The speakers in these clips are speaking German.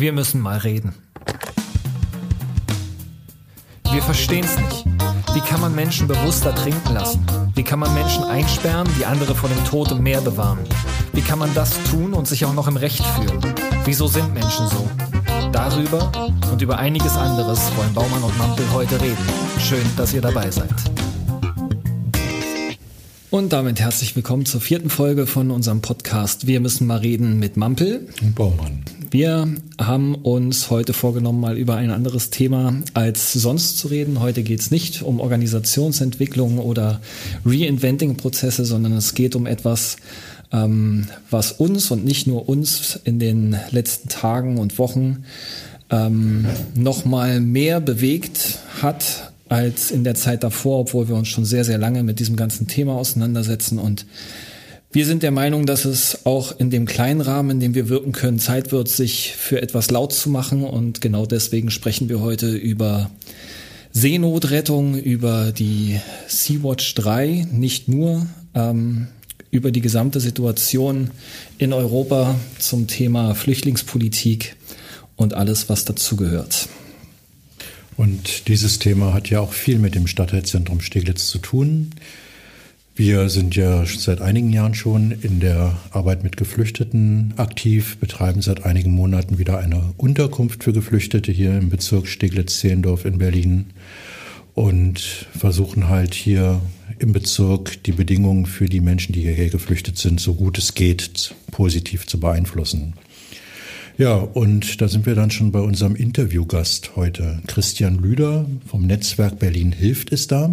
Wir müssen mal reden. Wir verstehen es nicht. Wie kann man Menschen bewusster trinken lassen? Wie kann man Menschen einsperren, die andere vor dem Tod im Meer bewahren? Wie kann man das tun und sich auch noch im Recht fühlen? Wieso sind Menschen so? Darüber und über einiges anderes wollen Baumann und Mampel heute reden. Schön, dass ihr dabei seid. Und damit herzlich willkommen zur vierten Folge von unserem Podcast Wir müssen mal reden mit Mampel und Baumann. Wir haben uns heute vorgenommen, mal über ein anderes Thema als sonst zu reden. Heute geht es nicht um Organisationsentwicklung oder Reinventing-Prozesse, sondern es geht um etwas, ähm, was uns und nicht nur uns in den letzten Tagen und Wochen ähm, noch mal mehr bewegt hat als in der Zeit davor, obwohl wir uns schon sehr, sehr lange mit diesem ganzen Thema auseinandersetzen und wir sind der Meinung, dass es auch in dem kleinen Rahmen, in dem wir wirken können, Zeit wird, sich für etwas laut zu machen. Und genau deswegen sprechen wir heute über Seenotrettung, über die Sea-Watch 3, nicht nur ähm, über die gesamte Situation in Europa zum Thema Flüchtlingspolitik und alles, was dazugehört. Und dieses Thema hat ja auch viel mit dem Stadtteilzentrum Steglitz zu tun. Wir sind ja seit einigen Jahren schon in der Arbeit mit Geflüchteten aktiv, betreiben seit einigen Monaten wieder eine Unterkunft für Geflüchtete hier im Bezirk Steglitz-Zehlendorf in Berlin und versuchen halt hier im Bezirk die Bedingungen für die Menschen, die hierher geflüchtet sind, so gut es geht, positiv zu beeinflussen. Ja, und da sind wir dann schon bei unserem Interviewgast heute. Christian Lüder vom Netzwerk Berlin Hilft ist da.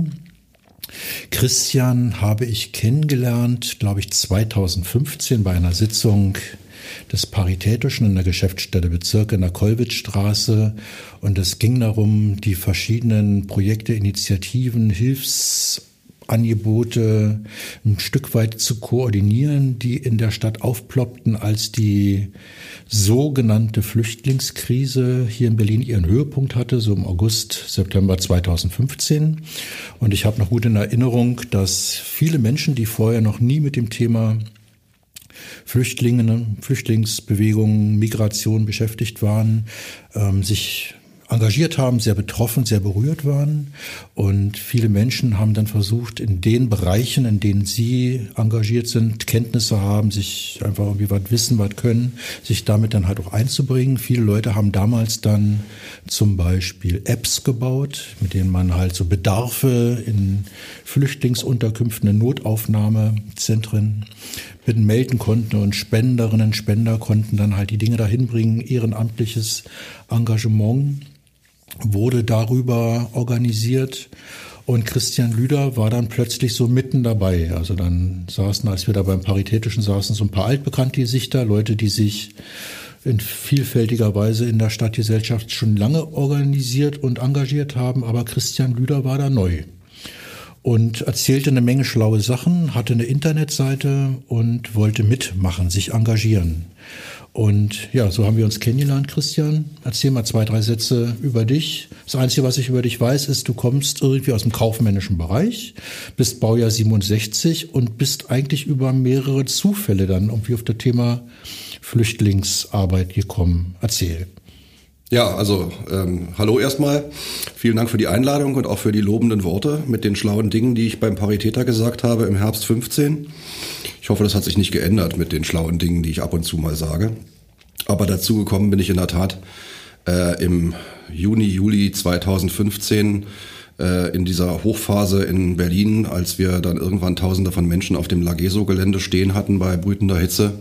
Christian habe ich kennengelernt, glaube ich, 2015 bei einer Sitzung des Paritätischen in der Geschäftsstelle Bezirk in der Kollwitzstraße. Und es ging darum, die verschiedenen Projekte, Initiativen, Hilfs Angebote ein Stück weit zu koordinieren, die in der Stadt aufploppten, als die sogenannte Flüchtlingskrise hier in Berlin ihren Höhepunkt hatte, so im August, September 2015. Und ich habe noch gut in Erinnerung, dass viele Menschen, die vorher noch nie mit dem Thema Flüchtlinge, Flüchtlingsbewegungen, Migration beschäftigt waren, ähm, sich engagiert haben, sehr betroffen, sehr berührt waren. Und viele Menschen haben dann versucht, in den Bereichen, in denen sie engagiert sind, Kenntnisse haben, sich einfach irgendwie was wissen, was können, sich damit dann halt auch einzubringen. Viele Leute haben damals dann zum Beispiel Apps gebaut, mit denen man halt so Bedarfe in Flüchtlingsunterkünften, in Notaufnahmezentren melden konnten und Spenderinnen, Spender konnten dann halt die Dinge dahin bringen, ehrenamtliches Engagement wurde darüber organisiert und Christian Lüder war dann plötzlich so mitten dabei. Also dann saßen, als wir da beim Paritätischen saßen, so ein paar altbekannte Gesichter, Leute, die sich in vielfältiger Weise in der Stadtgesellschaft schon lange organisiert und engagiert haben, aber Christian Lüder war da neu und erzählte eine Menge schlaue Sachen, hatte eine Internetseite und wollte mitmachen, sich engagieren. Und ja, so haben wir uns kennengelernt, Christian. Erzähl mal zwei, drei Sätze über dich. Das Einzige, was ich über dich weiß, ist, du kommst irgendwie aus dem kaufmännischen Bereich, bist Baujahr 67 und bist eigentlich über mehrere Zufälle dann irgendwie auf das Thema Flüchtlingsarbeit gekommen. Erzähl. Ja, also ähm, hallo erstmal. Vielen Dank für die Einladung und auch für die lobenden Worte mit den schlauen Dingen, die ich beim Paritäter gesagt habe im Herbst 15. Ich hoffe, das hat sich nicht geändert mit den schlauen Dingen, die ich ab und zu mal sage. Aber dazu gekommen bin ich in der Tat äh, im Juni, Juli 2015 äh, in dieser Hochphase in Berlin, als wir dann irgendwann Tausende von Menschen auf dem Lageso-Gelände stehen hatten bei brütender Hitze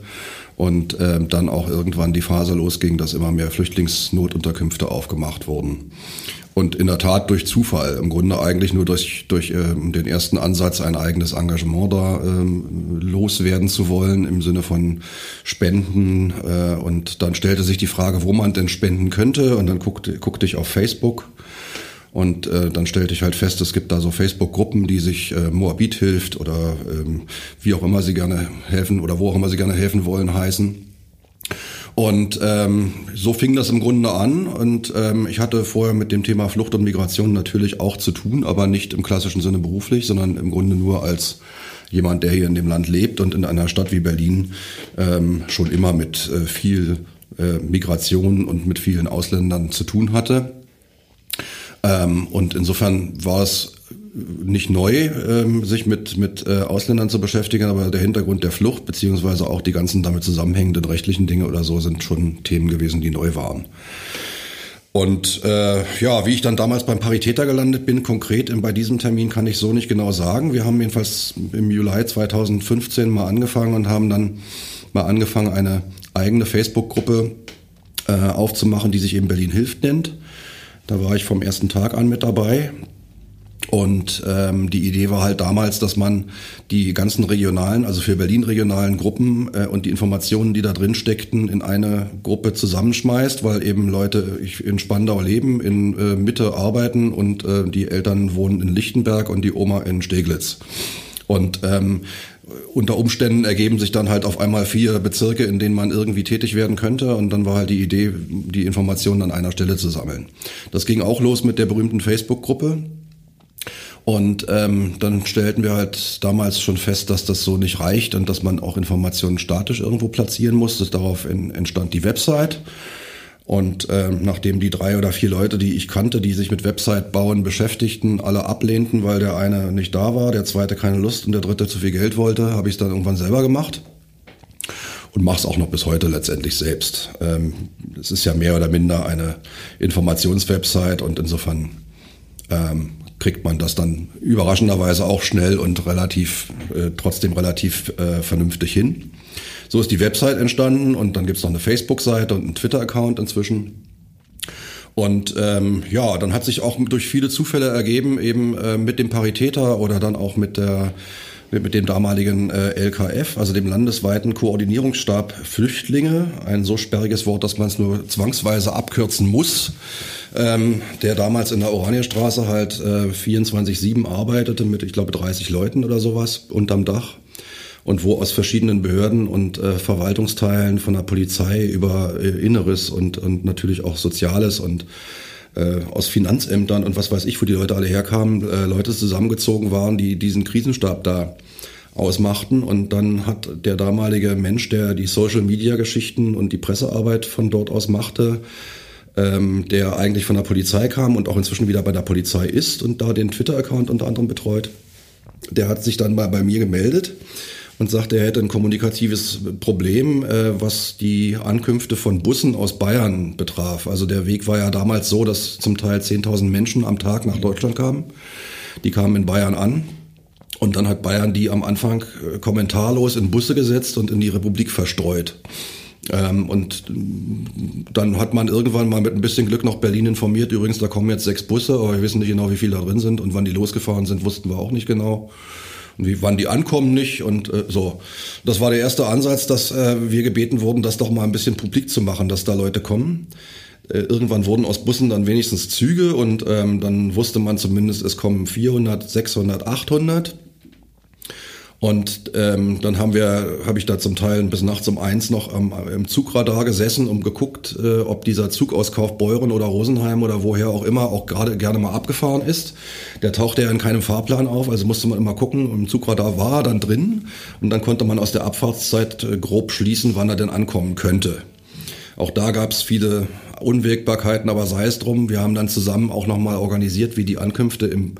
und äh, dann auch irgendwann die Phase losging, dass immer mehr Flüchtlingsnotunterkünfte aufgemacht wurden. Und in der Tat durch Zufall, im Grunde eigentlich nur durch, durch ähm, den ersten Ansatz, ein eigenes Engagement da ähm, loswerden zu wollen, im Sinne von Spenden. Äh, und dann stellte sich die Frage, wo man denn spenden könnte. Und dann guckte, guckte ich auf Facebook und äh, dann stellte ich halt fest, es gibt da so Facebook-Gruppen, die sich äh, Moabit hilft oder ähm, wie auch immer sie gerne helfen oder wo auch immer sie gerne helfen wollen heißen. Und ähm, so fing das im Grunde an. Und ähm, ich hatte vorher mit dem Thema Flucht und Migration natürlich auch zu tun, aber nicht im klassischen Sinne beruflich, sondern im Grunde nur als jemand, der hier in dem Land lebt und in einer Stadt wie Berlin ähm, schon immer mit äh, viel äh, Migration und mit vielen Ausländern zu tun hatte. Ähm, und insofern war es nicht neu, ähm, sich mit, mit äh, Ausländern zu beschäftigen, aber der Hintergrund der Flucht, beziehungsweise auch die ganzen damit zusammenhängenden rechtlichen Dinge oder so, sind schon Themen gewesen, die neu waren. Und äh, ja, wie ich dann damals beim Paritäter gelandet bin, konkret bei diesem Termin kann ich so nicht genau sagen. Wir haben jedenfalls im Juli 2015 mal angefangen und haben dann mal angefangen, eine eigene Facebook-Gruppe äh, aufzumachen, die sich eben Berlin hilft nennt. Da war ich vom ersten Tag an mit dabei. Und ähm, die Idee war halt damals, dass man die ganzen regionalen, also für Berlin regionalen Gruppen äh, und die Informationen, die da drin steckten, in eine Gruppe zusammenschmeißt, weil eben Leute in Spandau leben, in äh, Mitte arbeiten und äh, die Eltern wohnen in Lichtenberg und die Oma in Steglitz. Und ähm, unter Umständen ergeben sich dann halt auf einmal vier Bezirke, in denen man irgendwie tätig werden könnte. Und dann war halt die Idee, die Informationen an einer Stelle zu sammeln. Das ging auch los mit der berühmten Facebook-Gruppe. Und ähm, dann stellten wir halt damals schon fest, dass das so nicht reicht und dass man auch Informationen statisch irgendwo platzieren muss. Das darauf in, entstand die Website. Und ähm, nachdem die drei oder vier Leute, die ich kannte, die sich mit Website bauen beschäftigten, alle ablehnten, weil der eine nicht da war, der zweite keine Lust und der dritte zu viel Geld wollte, habe ich es dann irgendwann selber gemacht und mache es auch noch bis heute letztendlich selbst. Ähm, es ist ja mehr oder minder eine Informationswebsite und insofern ähm, kriegt man das dann überraschenderweise auch schnell und relativ äh, trotzdem relativ äh, vernünftig hin. So ist die Website entstanden und dann gibt's noch eine Facebook-Seite und einen Twitter-Account inzwischen. Und ähm, ja, dann hat sich auch durch viele Zufälle ergeben, eben äh, mit dem Paritäter oder dann auch mit der mit dem damaligen äh, LKF, also dem landesweiten Koordinierungsstab Flüchtlinge, ein so sperriges Wort, dass man es nur zwangsweise abkürzen muss, ähm, der damals in der Oranienstraße halt äh, 24-7 arbeitete mit, ich glaube, 30 Leuten oder sowas unterm Dach. Und wo aus verschiedenen Behörden und äh, Verwaltungsteilen von der Polizei über äh, Inneres und, und natürlich auch Soziales und äh, aus Finanzämtern und was weiß ich, wo die Leute alle herkamen, äh, Leute zusammengezogen waren, die diesen Krisenstab da ausmachten. Und dann hat der damalige Mensch, der die Social-Media-Geschichten und die Pressearbeit von dort aus machte, ähm, der eigentlich von der Polizei kam und auch inzwischen wieder bei der Polizei ist und da den Twitter-Account unter anderem betreut, der hat sich dann mal bei mir gemeldet und sagte, er hätte ein kommunikatives Problem, äh, was die Ankünfte von Bussen aus Bayern betraf. Also der Weg war ja damals so, dass zum Teil 10.000 Menschen am Tag nach Deutschland kamen. Die kamen in Bayern an. Und dann hat Bayern die am Anfang äh, kommentarlos in Busse gesetzt und in die Republik verstreut. Ähm, und dann hat man irgendwann mal mit ein bisschen Glück noch Berlin informiert. Übrigens, da kommen jetzt sechs Busse, aber wir wissen nicht genau, wie viele da drin sind. Und wann die losgefahren sind, wussten wir auch nicht genau wie, wann die ankommen nicht und äh, so. Das war der erste Ansatz, dass äh, wir gebeten wurden, das doch mal ein bisschen publik zu machen, dass da Leute kommen. Äh, irgendwann wurden aus Bussen dann wenigstens Züge und ähm, dann wusste man zumindest, es kommen 400, 600, 800. Und ähm, dann haben wir, habe ich da zum Teil bis nachts um eins noch am, im Zugradar gesessen und geguckt, äh, ob dieser Zug aus Kaufbeuren oder Rosenheim oder woher auch immer auch gerade gerne mal abgefahren ist. Der tauchte ja in keinem Fahrplan auf, also musste man immer gucken. Im Zugradar war er dann drin und dann konnte man aus der Abfahrtszeit äh, grob schließen, wann er denn ankommen könnte. Auch da gab es viele Unwägbarkeiten, aber sei es drum. Wir haben dann zusammen auch nochmal organisiert, wie die Ankünfte im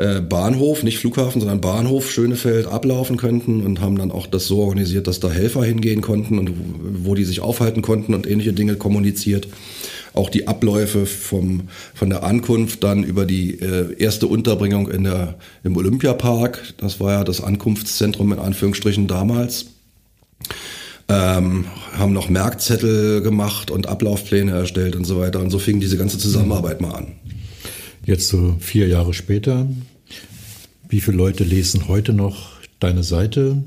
äh, Bahnhof, nicht Flughafen, sondern Bahnhof Schönefeld ablaufen könnten und haben dann auch das so organisiert, dass da Helfer hingehen konnten und wo die sich aufhalten konnten und ähnliche Dinge kommuniziert. Auch die Abläufe vom, von der Ankunft dann über die äh, erste Unterbringung in der, im Olympiapark, das war ja das Ankunftszentrum in Anführungsstrichen damals. Ähm, haben noch Merkzettel gemacht und Ablaufpläne erstellt und so weiter. Und so fing diese ganze Zusammenarbeit mal an. Jetzt so vier Jahre später, wie viele Leute lesen heute noch deine Seite?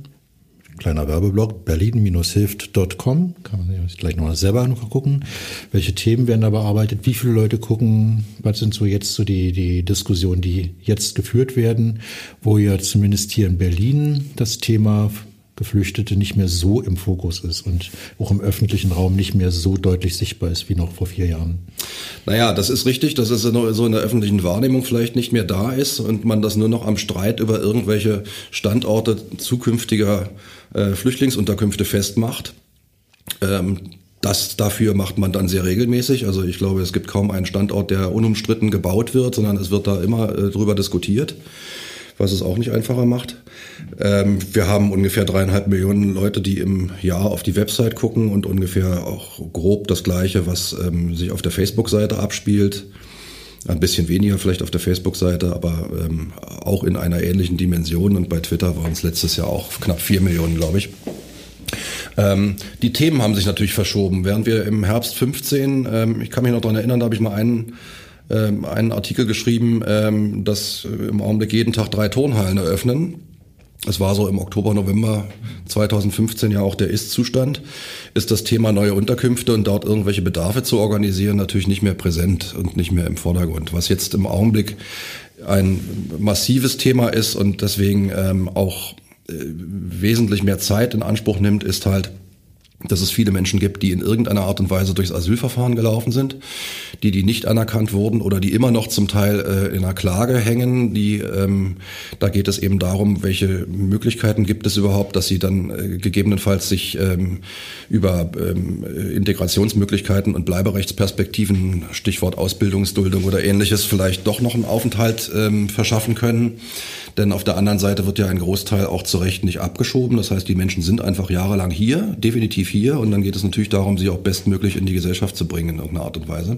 Kleiner Werbeblock, berlin-hilft.com. Kann man sich gleich nochmal selber noch gucken. Welche Themen werden da bearbeitet? Wie viele Leute gucken? Was sind so jetzt so die, die Diskussionen, die jetzt geführt werden, wo ja zumindest hier in Berlin das Thema Geflüchtete nicht mehr so im Fokus ist und auch im öffentlichen Raum nicht mehr so deutlich sichtbar ist wie noch vor vier Jahren. Naja, das ist richtig, dass es so in der öffentlichen Wahrnehmung vielleicht nicht mehr da ist und man das nur noch am Streit über irgendwelche Standorte zukünftiger äh, Flüchtlingsunterkünfte festmacht. Ähm, das dafür macht man dann sehr regelmäßig. Also ich glaube, es gibt kaum einen Standort, der unumstritten gebaut wird, sondern es wird da immer äh, drüber diskutiert, was es auch nicht einfacher macht. Ähm, wir haben ungefähr dreieinhalb Millionen Leute, die im Jahr auf die Website gucken und ungefähr auch grob das Gleiche, was ähm, sich auf der Facebook-Seite abspielt. Ein bisschen weniger vielleicht auf der Facebook-Seite, aber ähm, auch in einer ähnlichen Dimension. Und bei Twitter waren es letztes Jahr auch knapp vier Millionen, glaube ich. Ähm, die Themen haben sich natürlich verschoben. Während wir im Herbst 15, ähm, ich kann mich noch daran erinnern, da habe ich mal einen, ähm, einen Artikel geschrieben, ähm, dass äh, im Augenblick jeden Tag drei Turnhallen eröffnen. Es war so im Oktober, November 2015 ja auch der Ist-Zustand, ist das Thema neue Unterkünfte und dort irgendwelche Bedarfe zu organisieren natürlich nicht mehr präsent und nicht mehr im Vordergrund. Was jetzt im Augenblick ein massives Thema ist und deswegen ähm, auch äh, wesentlich mehr Zeit in Anspruch nimmt, ist halt dass es viele Menschen gibt, die in irgendeiner Art und Weise durchs Asylverfahren gelaufen sind, die, die nicht anerkannt wurden oder die immer noch zum Teil äh, in einer Klage hängen. Die, ähm, da geht es eben darum, welche Möglichkeiten gibt es überhaupt, dass sie dann äh, gegebenenfalls sich ähm, über ähm, Integrationsmöglichkeiten und Bleiberechtsperspektiven, Stichwort Ausbildungsduldung oder ähnliches, vielleicht doch noch einen Aufenthalt ähm, verschaffen können. Denn auf der anderen Seite wird ja ein Großteil auch zu Recht nicht abgeschoben. Das heißt, die Menschen sind einfach jahrelang hier, definitiv hier. Und dann geht es natürlich darum, sie auch bestmöglich in die Gesellschaft zu bringen in irgendeiner Art und Weise.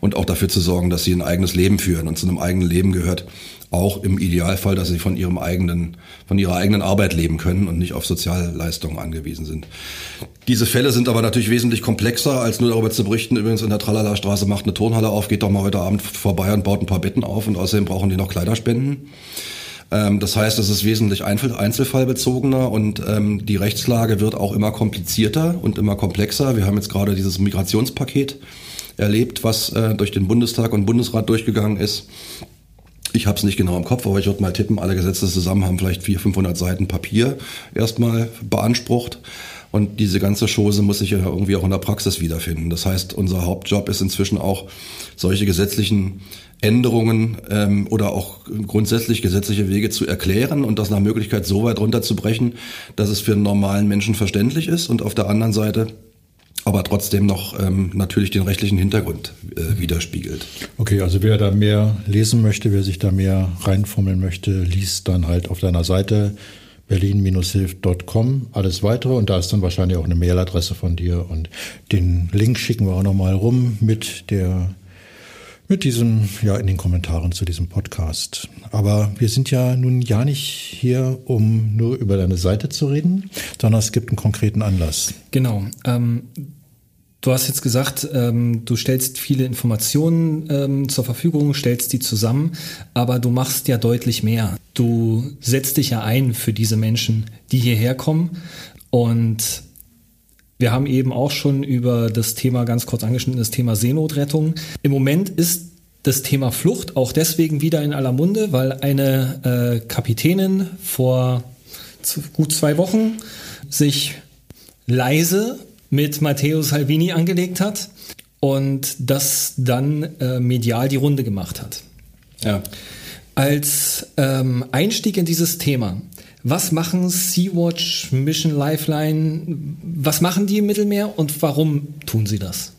Und auch dafür zu sorgen, dass sie ein eigenes Leben führen. Und zu einem eigenen Leben gehört auch im Idealfall, dass sie von ihrem eigenen, von ihrer eigenen Arbeit leben können und nicht auf Sozialleistungen angewiesen sind. Diese Fälle sind aber natürlich wesentlich komplexer, als nur darüber zu berichten. Übrigens in der Tralala-Straße macht eine Turnhalle auf, geht doch mal heute Abend vorbei und baut ein paar Betten auf und außerdem brauchen die noch Kleiderspenden. Ähm, das heißt, es ist wesentlich einzelfallbezogener und ähm, die Rechtslage wird auch immer komplizierter und immer komplexer. Wir haben jetzt gerade dieses Migrationspaket erlebt, was äh, durch den Bundestag und Bundesrat durchgegangen ist. Ich habe es nicht genau im Kopf, aber ich würde mal tippen, alle Gesetze zusammen haben vielleicht 400, 500 Seiten Papier erstmal beansprucht. Und diese ganze Chose muss sich ja irgendwie auch in der Praxis wiederfinden. Das heißt, unser Hauptjob ist inzwischen auch, solche gesetzlichen Änderungen ähm, oder auch grundsätzlich gesetzliche Wege zu erklären und das nach Möglichkeit so weit runterzubrechen, dass es für einen normalen Menschen verständlich ist und auf der anderen Seite aber trotzdem noch ähm, natürlich den rechtlichen Hintergrund äh, widerspiegelt. Okay, also wer da mehr lesen möchte, wer sich da mehr reinfummeln möchte, liest dann halt auf deiner Seite berlin-hilft.com alles weitere und da ist dann wahrscheinlich auch eine Mailadresse von dir und den Link schicken wir auch nochmal rum mit der mit diesem, ja, in den Kommentaren zu diesem Podcast. Aber wir sind ja nun ja nicht hier, um nur über deine Seite zu reden, sondern es gibt einen konkreten Anlass. Genau. Ähm, du hast jetzt gesagt, ähm, du stellst viele Informationen ähm, zur Verfügung, stellst die zusammen, aber du machst ja deutlich mehr. Du setzt dich ja ein für diese Menschen, die hierher kommen und wir haben eben auch schon über das Thema ganz kurz angeschnitten, das Thema Seenotrettung. Im Moment ist das Thema Flucht auch deswegen wieder in aller Munde, weil eine äh, Kapitänin vor gut zwei Wochen sich leise mit Matteo Salvini angelegt hat und das dann äh, medial die Runde gemacht hat. Ja. Als ähm, Einstieg in dieses Thema was machen Sea-Watch, Mission Lifeline? Was machen die im Mittelmeer und warum tun sie das?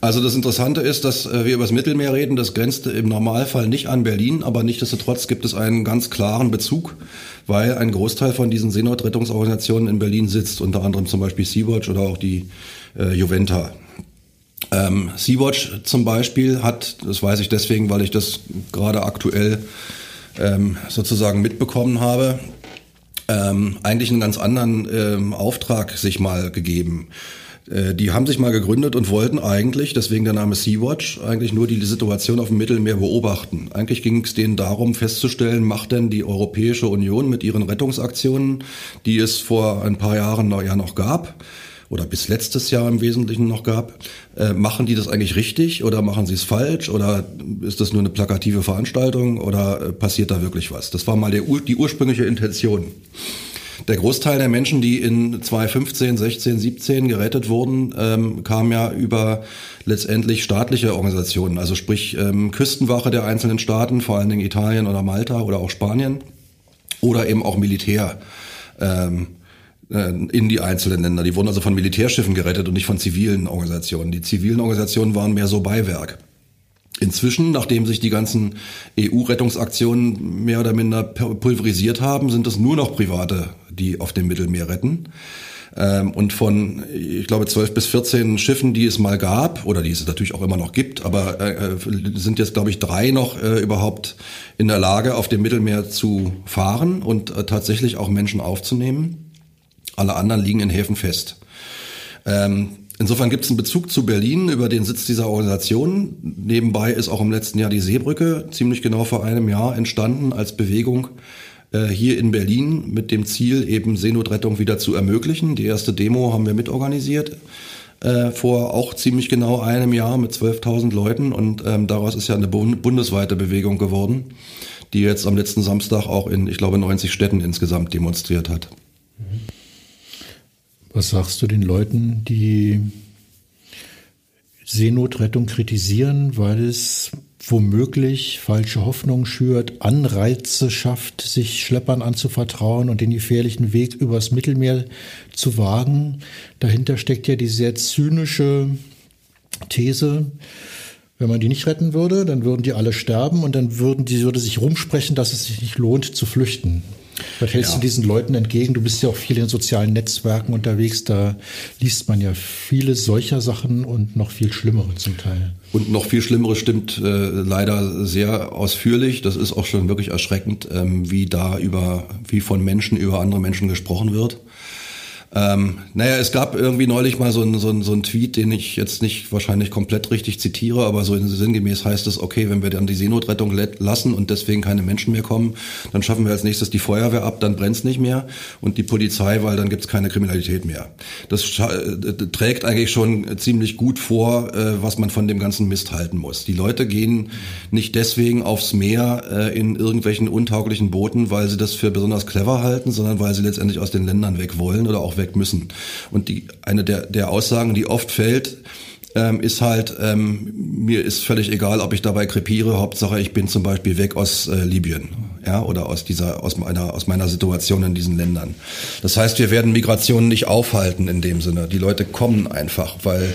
Also das Interessante ist, dass äh, wir über das Mittelmeer reden. Das grenzt im Normalfall nicht an Berlin, aber nichtsdestotrotz gibt es einen ganz klaren Bezug, weil ein Großteil von diesen Seenotrettungsorganisationen in Berlin sitzt, unter anderem zum Beispiel Sea-Watch oder auch die äh, Juventa. Ähm, Sea-Watch zum Beispiel hat, das weiß ich deswegen, weil ich das gerade aktuell ähm, sozusagen mitbekommen habe, ähm, eigentlich einen ganz anderen ähm, Auftrag sich mal gegeben. Äh, die haben sich mal gegründet und wollten eigentlich, deswegen der Name Sea-Watch, eigentlich nur die Situation auf dem Mittelmeer beobachten. Eigentlich ging es denen darum festzustellen, macht denn die Europäische Union mit ihren Rettungsaktionen, die es vor ein paar Jahren noch, ja noch gab, oder bis letztes Jahr im Wesentlichen noch gab. Äh, machen die das eigentlich richtig oder machen sie es falsch oder ist das nur eine plakative Veranstaltung oder äh, passiert da wirklich was? Das war mal der, die ursprüngliche Intention. Der Großteil der Menschen, die in 2015, 16, 17 gerettet wurden, ähm, kam ja über letztendlich staatliche Organisationen, also sprich ähm, Küstenwache der einzelnen Staaten, vor allen Dingen Italien oder Malta oder auch Spanien oder eben auch Militär. Ähm, äh, in die einzelnen Länder. Die wurden also von Militärschiffen gerettet und nicht von zivilen Organisationen. Die zivilen Organisationen waren mehr so Beiwerk. Inzwischen, nachdem sich die ganzen EU-Rettungsaktionen mehr oder minder pulverisiert haben, sind es nur noch Private, die auf dem Mittelmeer retten. Ähm, und von, ich glaube, 12 bis 14 Schiffen, die es mal gab, oder die es natürlich auch immer noch gibt, aber äh, äh, sind jetzt, glaube ich, drei noch äh, überhaupt in der Lage, auf dem Mittelmeer zu fahren und tatsächlich auch Menschen aufzunehmen. Alle anderen liegen in Häfen fest. Insofern gibt es einen Bezug zu Berlin über den Sitz dieser Organisation. Nebenbei ist auch im letzten Jahr die Seebrücke ziemlich genau vor einem Jahr entstanden als Bewegung äh, hier in Berlin mit dem Ziel, eben Seenotrettung wieder zu ermöglichen. Die erste Demo haben wir mitorganisiert äh, vor auch ziemlich genau einem Jahr mit 12.000 Leuten und ähm, daraus ist ja eine bundesweite Bewegung geworden, die jetzt am letzten Samstag auch in, ich glaube, 90 Städten insgesamt demonstriert hat. Was sagst du den Leuten, die Seenotrettung kritisieren, weil es womöglich falsche Hoffnung schürt, Anreize schafft, sich Schleppern anzuvertrauen und den gefährlichen Weg übers Mittelmeer zu wagen. Dahinter steckt ja die sehr zynische These, wenn man die nicht retten würde, dann würden die alle sterben und dann würden die würde sich rumsprechen, dass es sich nicht lohnt zu flüchten. Was hältst ja. du diesen Leuten entgegen? Du bist ja auch viel in sozialen Netzwerken unterwegs. Da liest man ja viele solcher Sachen und noch viel schlimmere zum Teil. Und noch viel schlimmere stimmt äh, leider sehr ausführlich. Das ist auch schon wirklich erschreckend, ähm, wie da über, wie von Menschen über andere Menschen gesprochen wird. Ähm, naja, es gab irgendwie neulich mal so ein, so, so ein Tweet, den ich jetzt nicht wahrscheinlich komplett richtig zitiere, aber so sinngemäß heißt es, okay, wenn wir dann die Seenotrettung lassen und deswegen keine Menschen mehr kommen, dann schaffen wir als nächstes die Feuerwehr ab, dann brennt's nicht mehr und die Polizei, weil dann gibt's keine Kriminalität mehr. Das äh, trägt eigentlich schon ziemlich gut vor, äh, was man von dem ganzen Mist halten muss. Die Leute gehen nicht deswegen aufs Meer äh, in irgendwelchen untauglichen Booten, weil sie das für besonders clever halten, sondern weil sie letztendlich aus den Ländern weg wollen oder auch weg müssen. Und die, eine der, der Aussagen, die oft fällt, ähm, ist halt, ähm, mir ist völlig egal, ob ich dabei krepiere, Hauptsache ich bin zum Beispiel weg aus äh, Libyen, ja, oder aus dieser, aus meiner, aus meiner Situation in diesen Ländern. Das heißt, wir werden Migration nicht aufhalten in dem Sinne. Die Leute kommen einfach, weil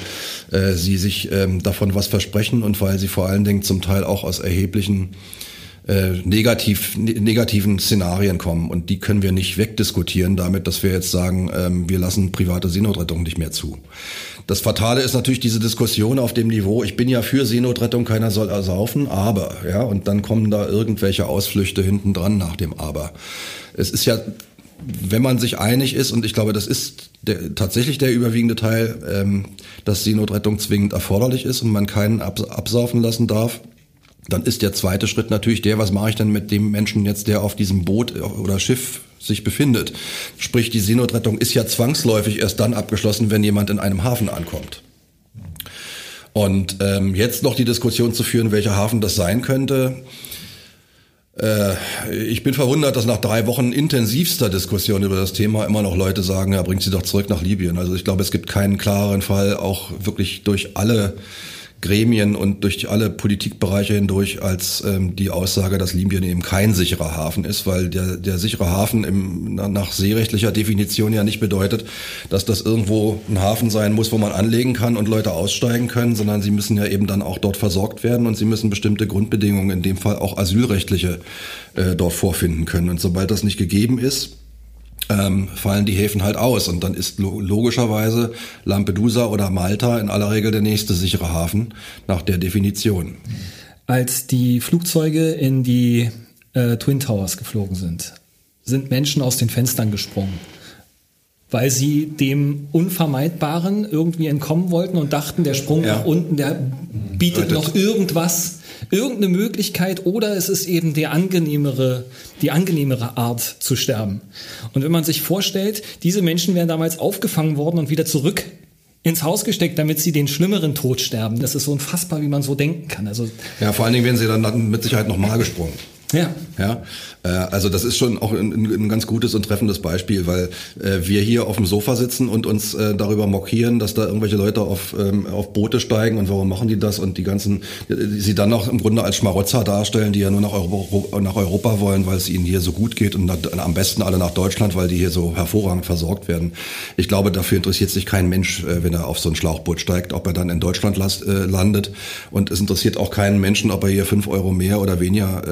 äh, sie sich ähm, davon was versprechen und weil sie vor allen Dingen zum Teil auch aus erheblichen äh, negativ, ne, negativen Szenarien kommen. Und die können wir nicht wegdiskutieren damit, dass wir jetzt sagen, ähm, wir lassen private Seenotrettung nicht mehr zu. Das Fatale ist natürlich diese Diskussion auf dem Niveau, ich bin ja für Seenotrettung, keiner soll ersaufen, aber, ja, und dann kommen da irgendwelche Ausflüchte hinten dran nach dem Aber. Es ist ja wenn man sich einig ist, und ich glaube, das ist der, tatsächlich der überwiegende Teil, ähm, dass Seenotrettung zwingend erforderlich ist und man keinen abs absaufen lassen darf, dann ist der zweite Schritt natürlich der, was mache ich denn mit dem Menschen jetzt, der auf diesem Boot oder Schiff sich befindet. Sprich, die Seenotrettung ist ja zwangsläufig erst dann abgeschlossen, wenn jemand in einem Hafen ankommt. Und ähm, jetzt noch die Diskussion zu führen, welcher Hafen das sein könnte. Äh, ich bin verwundert, dass nach drei Wochen intensivster Diskussion über das Thema immer noch Leute sagen, ja, bringt sie doch zurück nach Libyen. Also ich glaube, es gibt keinen klaren Fall, auch wirklich durch alle Gremien und durch alle Politikbereiche hindurch als ähm, die Aussage, dass Libyen eben kein sicherer Hafen ist, weil der, der sichere Hafen im, nach seerechtlicher Definition ja nicht bedeutet, dass das irgendwo ein Hafen sein muss, wo man anlegen kann und Leute aussteigen können, sondern sie müssen ja eben dann auch dort versorgt werden und sie müssen bestimmte Grundbedingungen, in dem Fall auch asylrechtliche, äh, dort vorfinden können. Und sobald das nicht gegeben ist, ähm, fallen die Häfen halt aus. Und dann ist logischerweise Lampedusa oder Malta in aller Regel der nächste sichere Hafen nach der Definition. Als die Flugzeuge in die äh, Twin Towers geflogen sind, sind Menschen aus den Fenstern gesprungen weil sie dem Unvermeidbaren irgendwie entkommen wollten und dachten, der Sprung ja. nach unten, der bietet noch irgendwas irgendeine Möglichkeit oder es ist eben die angenehmere, die angenehmere Art zu sterben. Und wenn man sich vorstellt, diese Menschen wären damals aufgefangen worden und wieder zurück ins Haus gesteckt, damit sie den schlimmeren Tod sterben. Das ist so unfassbar, wie man so denken kann. Also ja, vor allen Dingen wären sie dann mit Sicherheit nochmal gesprungen. Ja. Ja. Äh, also das ist schon auch ein, ein, ganz gutes und treffendes Beispiel, weil äh, wir hier auf dem Sofa sitzen und uns äh, darüber mokieren, dass da irgendwelche Leute auf, ähm, auf Boote steigen und warum machen die das und die ganzen, die sie dann auch im Grunde als Schmarotzer darstellen, die ja nur nach Europa, nach Europa wollen, weil es ihnen hier so gut geht und am besten alle nach Deutschland, weil die hier so hervorragend versorgt werden. Ich glaube, dafür interessiert sich kein Mensch, wenn er auf so ein Schlauchboot steigt, ob er dann in Deutschland landet und es interessiert auch keinen Menschen, ob er hier fünf Euro mehr oder weniger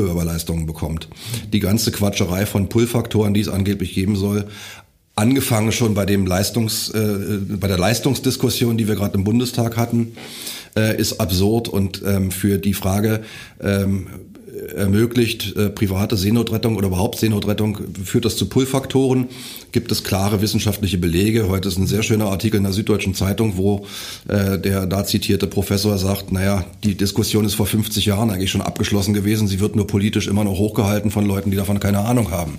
Asylbewerberleistungen bekommt. Die ganze Quatscherei von Pull-Faktoren, die es angeblich geben soll, angefangen schon bei dem Leistungs, äh, bei der Leistungsdiskussion, die wir gerade im Bundestag hatten, äh, ist absurd. Und ähm, für die Frage, ähm, ermöglicht äh, private Seenotrettung oder überhaupt Seenotrettung, führt das zu Pull-Faktoren? Gibt es klare wissenschaftliche Belege? Heute ist ein sehr schöner Artikel in der Süddeutschen Zeitung, wo äh, der da zitierte Professor sagt, naja, die Diskussion ist vor 50 Jahren eigentlich schon abgeschlossen gewesen. Sie wird nur politisch immer noch hochgehalten von Leuten, die davon keine Ahnung haben.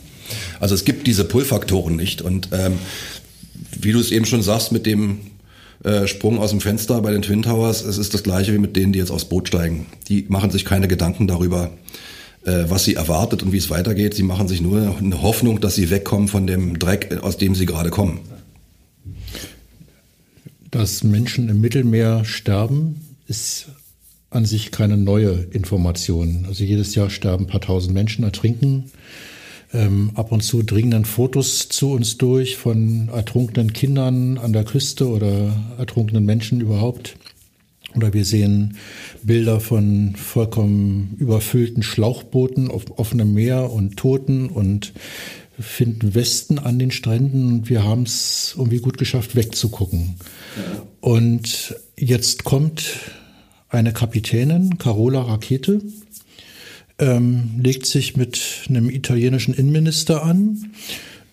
Also es gibt diese Pull-Faktoren nicht. Und ähm, wie du es eben schon sagst, mit dem äh, Sprung aus dem Fenster bei den Twin Towers, es ist das gleiche wie mit denen, die jetzt aufs Boot steigen. Die machen sich keine Gedanken darüber, äh, was sie erwartet und wie es weitergeht. Sie machen sich nur eine Hoffnung, dass sie wegkommen von dem Dreck, aus dem sie gerade kommen. Dass Menschen im Mittelmeer sterben, ist an sich keine neue Information. Also jedes Jahr sterben ein paar tausend Menschen, ertrinken. Ähm, ab und zu dringen dann Fotos zu uns durch von ertrunkenen Kindern an der Küste oder ertrunkenen Menschen überhaupt. Oder wir sehen Bilder von vollkommen überfüllten Schlauchbooten auf offenem Meer und Toten und finden Westen an den Stränden und wir haben es irgendwie gut geschafft, wegzugucken. Ja. Und jetzt kommt eine Kapitänin, Carola Rakete, ähm, legt sich mit einem italienischen Innenminister an,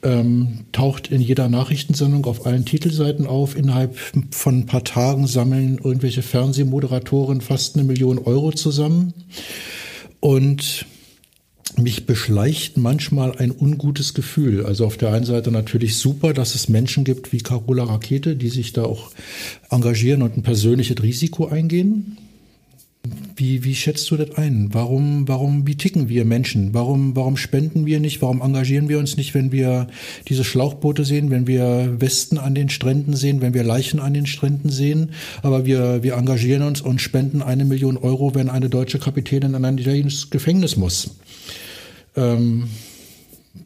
ähm, taucht in jeder Nachrichtensendung auf allen Titelseiten auf. Innerhalb von ein paar Tagen sammeln irgendwelche Fernsehmoderatoren fast eine Million Euro zusammen. Und mich beschleicht manchmal ein ungutes Gefühl. Also auf der einen Seite natürlich super, dass es Menschen gibt wie Carola Rakete, die sich da auch engagieren und ein persönliches Risiko eingehen. Wie, wie schätzt du das ein? Warum, warum, wie ticken wir Menschen? Warum, warum spenden wir nicht? Warum engagieren wir uns nicht, wenn wir diese Schlauchboote sehen, wenn wir Westen an den Stränden sehen, wenn wir Leichen an den Stränden sehen? Aber wir, wir engagieren uns und spenden eine Million Euro, wenn eine deutsche Kapitänin in ein italienisches Gefängnis muss. Ähm,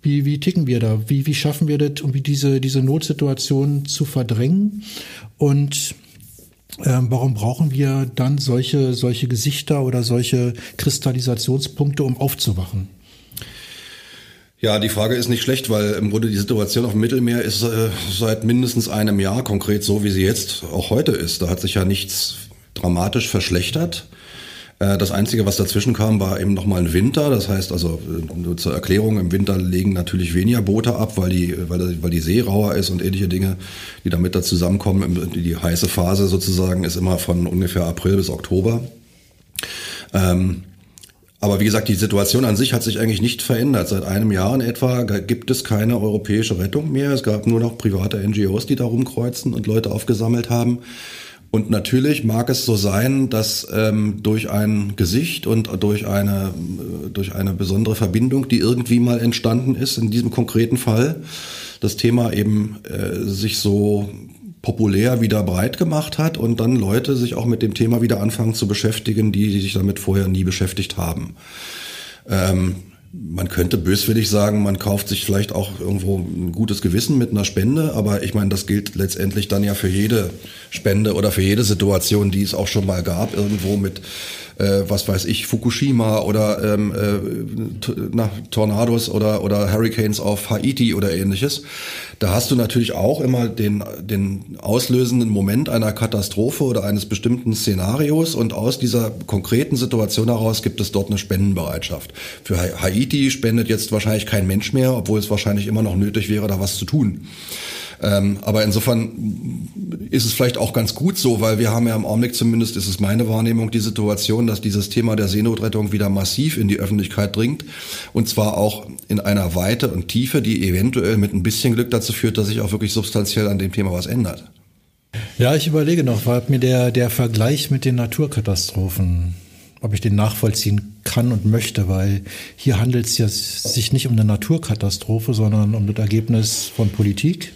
wie, wie ticken wir da? Wie, wie schaffen wir das, um diese, diese Notsituation zu verdrängen? Und ähm, warum brauchen wir dann solche, solche Gesichter oder solche Kristallisationspunkte, um aufzuwachen? Ja, die Frage ist nicht schlecht, weil im Grunde die Situation auf dem Mittelmeer ist äh, seit mindestens einem Jahr konkret so, wie sie jetzt auch heute ist. Da hat sich ja nichts dramatisch verschlechtert. Äh, das Einzige, was dazwischen kam, war eben nochmal ein Winter. Das heißt also, äh, nur zur Erklärung, im Winter legen natürlich weniger Boote ab, weil die, weil, weil die See rauer ist und ähnliche Dinge, die damit da zusammenkommen. Die heiße Phase sozusagen ist immer von ungefähr April bis Oktober. Ähm, aber wie gesagt, die Situation an sich hat sich eigentlich nicht verändert. Seit einem Jahr in etwa gibt es keine europäische Rettung mehr. Es gab nur noch private NGOs, die da rumkreuzen und Leute aufgesammelt haben. Und natürlich mag es so sein, dass ähm, durch ein Gesicht und durch eine, durch eine besondere Verbindung, die irgendwie mal entstanden ist, in diesem konkreten Fall, das Thema eben äh, sich so populär wieder breit gemacht hat und dann Leute sich auch mit dem Thema wieder anfangen zu beschäftigen, die, die sich damit vorher nie beschäftigt haben. Ähm, man könnte böswillig sagen, man kauft sich vielleicht auch irgendwo ein gutes Gewissen mit einer Spende, aber ich meine, das gilt letztendlich dann ja für jede Spende oder für jede Situation, die es auch schon mal gab, irgendwo mit äh, was weiß ich, Fukushima oder ähm, äh, na, Tornados oder, oder Hurricanes auf Haiti oder ähnliches. Da hast du natürlich auch immer den, den auslösenden Moment einer Katastrophe oder eines bestimmten Szenarios und aus dieser konkreten Situation heraus gibt es dort eine Spendenbereitschaft. Für Haiti spendet jetzt wahrscheinlich kein Mensch mehr, obwohl es wahrscheinlich immer noch nötig wäre, da was zu tun. Ähm, aber insofern ist es vielleicht auch ganz gut so, weil wir haben ja im Augenblick zumindest, ist es meine Wahrnehmung, die Situation, dass dieses Thema der Seenotrettung wieder massiv in die Öffentlichkeit dringt. Und zwar auch in einer Weite und Tiefe, die eventuell mit ein bisschen Glück dazu führt, dass sich auch wirklich substanziell an dem Thema was ändert. Ja, ich überlege noch, weil mir der, der Vergleich mit den Naturkatastrophen ob ich den nachvollziehen kann und möchte, weil hier handelt es ja sich nicht um eine Naturkatastrophe, sondern um das Ergebnis von Politik.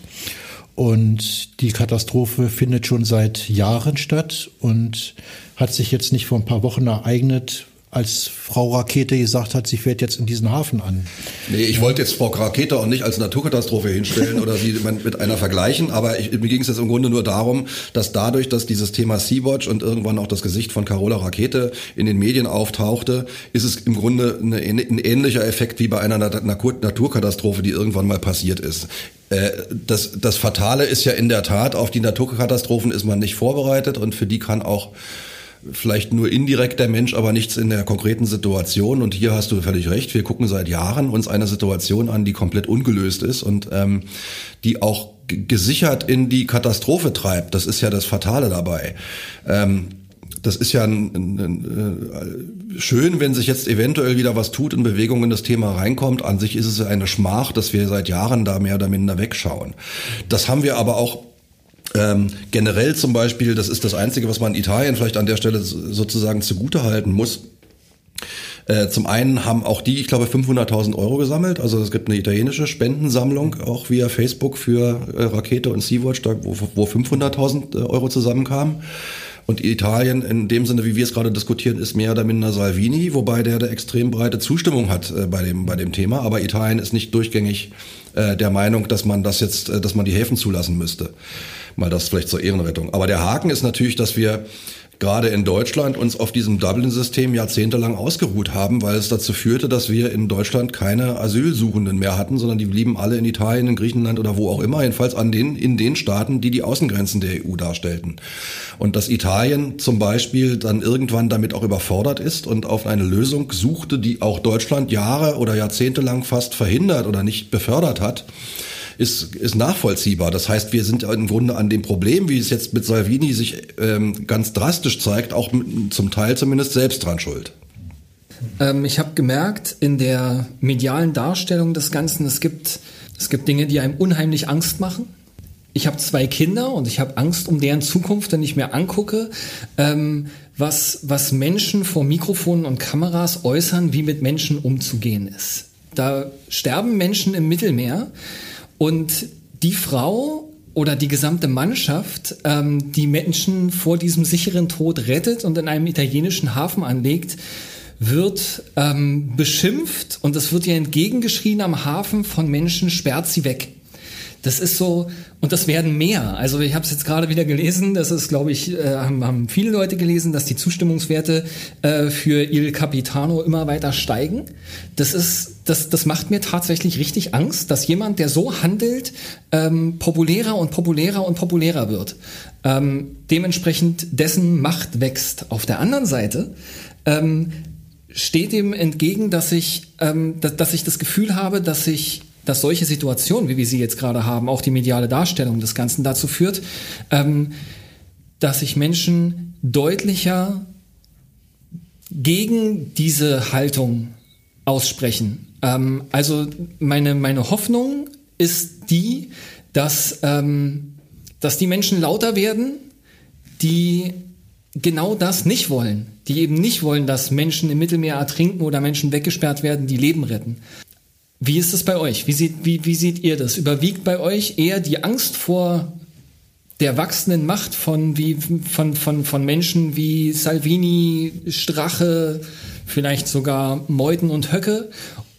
Und die Katastrophe findet schon seit Jahren statt und hat sich jetzt nicht vor ein paar Wochen ereignet, als Frau Rakete gesagt hat, sie fährt jetzt in diesen Hafen an. Nee, ich wollte jetzt Frau Rakete auch nicht als Naturkatastrophe hinstellen oder sie mit einer vergleichen, aber ich, mir ging es jetzt im Grunde nur darum, dass dadurch, dass dieses Thema Sea-Watch und irgendwann auch das Gesicht von Carola Rakete in den Medien auftauchte, ist es im Grunde eine, ein ähnlicher Effekt wie bei einer Naturkatastrophe, die irgendwann mal passiert ist. Äh, das, das Fatale ist ja in der Tat, auf die Naturkatastrophen ist man nicht vorbereitet und für die kann auch vielleicht nur indirekt der Mensch, aber nichts in der konkreten Situation. Und hier hast du völlig recht. Wir gucken seit Jahren uns eine Situation an, die komplett ungelöst ist und ähm, die auch gesichert in die Katastrophe treibt. Das ist ja das Fatale dabei. Ähm, das ist ja ein, ein, ein, äh, schön, wenn sich jetzt eventuell wieder was tut in Bewegung in das Thema reinkommt. An sich ist es eine Schmach, dass wir seit Jahren da mehr oder minder wegschauen. Das haben wir aber auch ähm, generell zum Beispiel, das ist das Einzige, was man Italien vielleicht an der Stelle sozusagen zugutehalten muss. Äh, zum einen haben auch die, ich glaube, 500.000 Euro gesammelt. Also es gibt eine italienische Spendensammlung, auch via Facebook für äh, Rakete und Sea-Watch, wo, wo 500.000 äh, Euro zusammenkamen. Und Italien, in dem Sinne, wie wir es gerade diskutieren, ist mehr oder minder Salvini, wobei der eine extrem breite Zustimmung hat äh, bei, dem, bei dem Thema. Aber Italien ist nicht durchgängig äh, der Meinung, dass man das jetzt, äh, dass man die Häfen zulassen müsste. Mal das vielleicht zur Ehrenrettung. Aber der Haken ist natürlich, dass wir gerade in Deutschland uns auf diesem Dublin-System jahrzehntelang ausgeruht haben, weil es dazu führte, dass wir in Deutschland keine Asylsuchenden mehr hatten, sondern die blieben alle in Italien, in Griechenland oder wo auch immer, jedenfalls an den, in den Staaten, die die Außengrenzen der EU darstellten. Und dass Italien zum Beispiel dann irgendwann damit auch überfordert ist und auf eine Lösung suchte, die auch Deutschland Jahre oder Jahrzehnte lang fast verhindert oder nicht befördert hat, ist, ist nachvollziehbar. Das heißt, wir sind im Grunde an dem Problem, wie es jetzt mit Salvini sich ähm, ganz drastisch zeigt, auch zum Teil zumindest selbst dran schuld. Ähm, ich habe gemerkt, in der medialen Darstellung des Ganzen, es gibt, es gibt Dinge, die einem unheimlich Angst machen. Ich habe zwei Kinder und ich habe Angst um deren Zukunft, wenn ich mir angucke, ähm, was, was Menschen vor Mikrofonen und Kameras äußern, wie mit Menschen umzugehen ist. Da sterben Menschen im Mittelmeer und die Frau oder die gesamte Mannschaft ähm, die Menschen vor diesem sicheren Tod rettet und in einem italienischen Hafen anlegt, wird ähm, beschimpft und es wird ihr entgegengeschrien am Hafen von Menschen, sperrt sie weg. Das ist so, und das werden mehr. Also ich habe es jetzt gerade wieder gelesen, das ist, glaube ich, äh, haben, haben viele Leute gelesen, dass die Zustimmungswerte äh, für Il Capitano immer weiter steigen. Das ist, das, das macht mir tatsächlich richtig Angst, dass jemand, der so handelt, ähm, populärer und populärer und populärer wird. Ähm, dementsprechend dessen Macht wächst. Auf der anderen Seite ähm, steht dem entgegen, dass ich, ähm, dass, dass ich das Gefühl habe, dass ich dass solche Situationen, wie wir sie jetzt gerade haben, auch die mediale Darstellung des Ganzen dazu führt, ähm, dass sich Menschen deutlicher gegen diese Haltung aussprechen. Ähm, also meine, meine Hoffnung ist die, dass, ähm, dass die Menschen lauter werden, die genau das nicht wollen. Die eben nicht wollen, dass Menschen im Mittelmeer ertrinken oder Menschen weggesperrt werden, die Leben retten. Wie ist es bei euch? Wie, sieht, wie, wie seht ihr das? Überwiegt bei euch eher die Angst vor der wachsenden Macht von, wie, von, von, von Menschen wie Salvini, Strache, vielleicht sogar Meuthen und Höcke?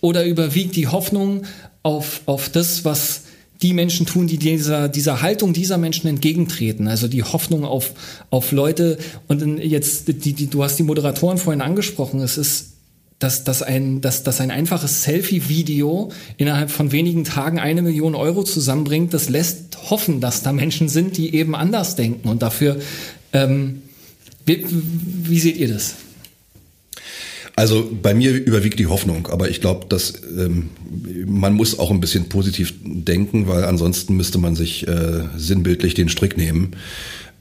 Oder überwiegt die Hoffnung auf, auf das, was die Menschen tun, die dieser, dieser Haltung dieser Menschen entgegentreten. Also die Hoffnung auf, auf Leute. Und jetzt, die, die, du hast die Moderatoren vorhin angesprochen. Es ist dass, dass, ein, dass, dass ein einfaches Selfie-Video innerhalb von wenigen Tagen eine Million Euro zusammenbringt, das lässt hoffen, dass da Menschen sind, die eben anders denken. Und dafür, ähm, wie, wie seht ihr das? Also bei mir überwiegt die Hoffnung, aber ich glaube, dass ähm, man muss auch ein bisschen positiv denken, weil ansonsten müsste man sich äh, sinnbildlich den Strick nehmen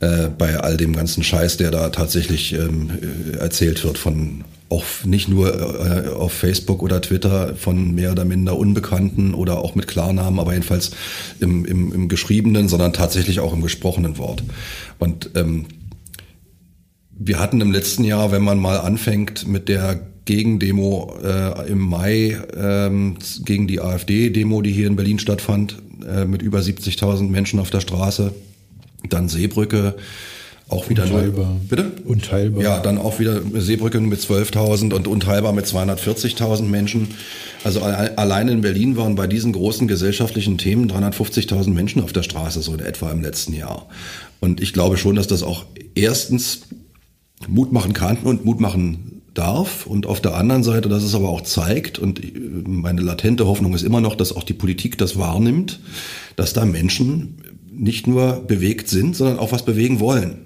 äh, bei all dem ganzen Scheiß, der da tatsächlich ähm, äh, erzählt wird von auch nicht nur äh, auf Facebook oder Twitter von mehr oder minder Unbekannten oder auch mit Klarnamen, aber jedenfalls im, im, im geschriebenen, sondern tatsächlich auch im gesprochenen Wort. Und ähm, wir hatten im letzten Jahr, wenn man mal anfängt mit der Gegendemo äh, im Mai ähm, gegen die AfD-Demo, die hier in Berlin stattfand, äh, mit über 70.000 Menschen auf der Straße, dann Seebrücke, auch wieder unteilbar. Nur, bitte? Unteilbar. Ja, dann auch wieder Seebrücke mit 12.000 und unteilbar mit 240.000 Menschen. Also allein in Berlin waren bei diesen großen gesellschaftlichen Themen 350.000 Menschen auf der Straße, so in etwa im letzten Jahr. Und ich glaube schon, dass das auch erstens Mut machen kann und Mut machen darf und auf der anderen Seite, dass es aber auch zeigt und meine latente Hoffnung ist immer noch, dass auch die Politik das wahrnimmt, dass da Menschen nicht nur bewegt sind, sondern auch was bewegen wollen.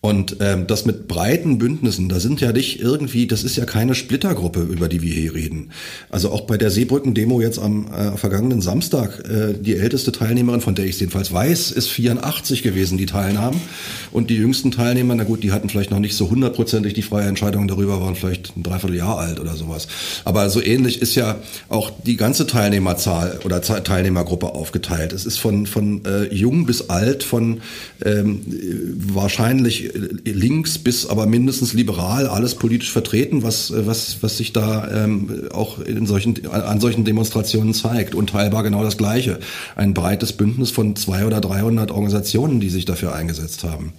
Und ähm, das mit breiten Bündnissen, da sind ja nicht irgendwie, das ist ja keine Splittergruppe, über die wir hier reden. Also auch bei der Seebrücken-Demo jetzt am äh, vergangenen Samstag, äh, die älteste Teilnehmerin, von der ich es jedenfalls weiß, ist 84 gewesen, die teilnahmen. Und die jüngsten Teilnehmer, na gut, die hatten vielleicht noch nicht so hundertprozentig die freie Entscheidung darüber, waren vielleicht ein Dreivierteljahr alt oder sowas. Aber so ähnlich ist ja auch die ganze Teilnehmerzahl oder Teilnehmergruppe aufgeteilt. Es ist von, von äh, jung bis alt, von ähm, wahrscheinlich links bis aber mindestens liberal alles politisch vertreten, was, was, was sich da ähm, auch in solchen, an solchen Demonstrationen zeigt. Und teilbar genau das Gleiche. Ein breites Bündnis von zwei oder 300 Organisationen, die sich dafür eingesetzt haben.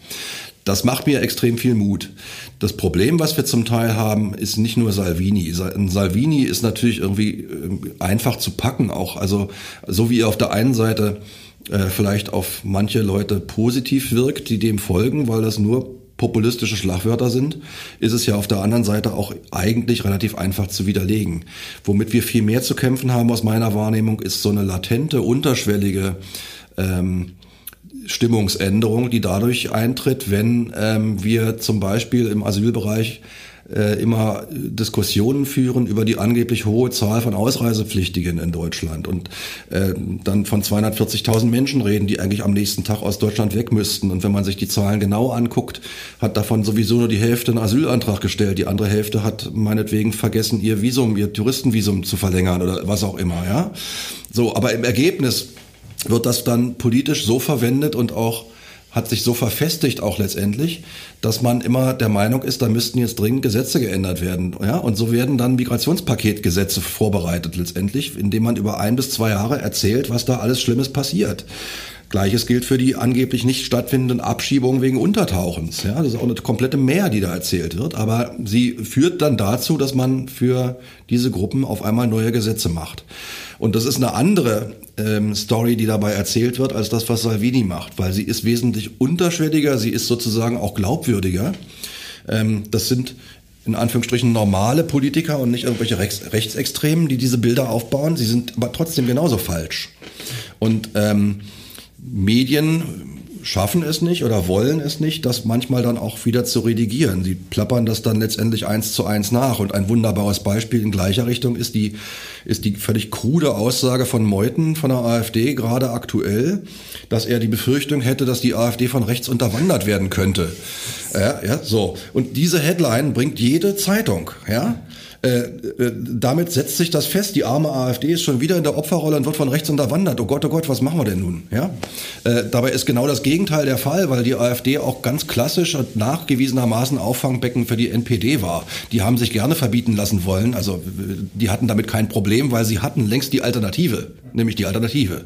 Das macht mir extrem viel Mut. Das Problem, was wir zum Teil haben, ist nicht nur Salvini. Salvini ist natürlich irgendwie ähm, einfach zu packen auch. Also so wie er auf der einen Seite äh, vielleicht auf manche Leute positiv wirkt, die dem folgen, weil das nur populistische Schlagwörter sind, ist es ja auf der anderen Seite auch eigentlich relativ einfach zu widerlegen. Womit wir viel mehr zu kämpfen haben aus meiner Wahrnehmung, ist so eine latente, unterschwellige ähm, Stimmungsänderung, die dadurch eintritt, wenn ähm, wir zum Beispiel im Asylbereich äh, immer Diskussionen führen über die angeblich hohe Zahl von Ausreisepflichtigen in Deutschland und äh, dann von 240.000 Menschen reden, die eigentlich am nächsten Tag aus Deutschland weg müssten. Und wenn man sich die Zahlen genau anguckt, hat davon sowieso nur die Hälfte einen Asylantrag gestellt. Die andere Hälfte hat meinetwegen vergessen, ihr Visum, ihr Touristenvisum zu verlängern oder was auch immer, ja. So, aber im Ergebnis wird das dann politisch so verwendet und auch hat sich so verfestigt auch letztendlich, dass man immer der Meinung ist, da müssten jetzt dringend Gesetze geändert werden. Ja? Und so werden dann Migrationspaketgesetze vorbereitet letztendlich, indem man über ein bis zwei Jahre erzählt, was da alles Schlimmes passiert. Gleiches gilt für die angeblich nicht stattfindenden Abschiebungen wegen Untertauchens. Ja, das ist auch eine komplette Mehr, die da erzählt wird. Aber sie führt dann dazu, dass man für diese Gruppen auf einmal neue Gesetze macht. Und das ist eine andere ähm, Story, die dabei erzählt wird, als das, was Salvini macht, weil sie ist wesentlich unterschwelliger, sie ist sozusagen auch glaubwürdiger. Ähm, das sind in Anführungsstrichen normale Politiker und nicht irgendwelche Rechts Rechtsextremen, die diese Bilder aufbauen. Sie sind aber trotzdem genauso falsch. Und ähm, Medien schaffen es nicht oder wollen es nicht, das manchmal dann auch wieder zu redigieren. Sie plappern das dann letztendlich eins zu eins nach. Und ein wunderbares Beispiel in gleicher Richtung ist die, ist die völlig krude Aussage von Meuthen von der AfD, gerade aktuell, dass er die Befürchtung hätte, dass die AfD von rechts unterwandert werden könnte. Ja, ja, so. Und diese Headline bringt jede Zeitung, ja. Äh, äh, damit setzt sich das fest. Die arme AfD ist schon wieder in der Opferrolle und wird von rechts unterwandert. Oh Gott, oh Gott, was machen wir denn nun? Ja? Äh, dabei ist genau das Gegenteil der Fall, weil die AfD auch ganz klassisch und nachgewiesenermaßen Auffangbecken für die NPD war. Die haben sich gerne verbieten lassen wollen. Also die hatten damit kein Problem, weil sie hatten längst die Alternative, nämlich die Alternative.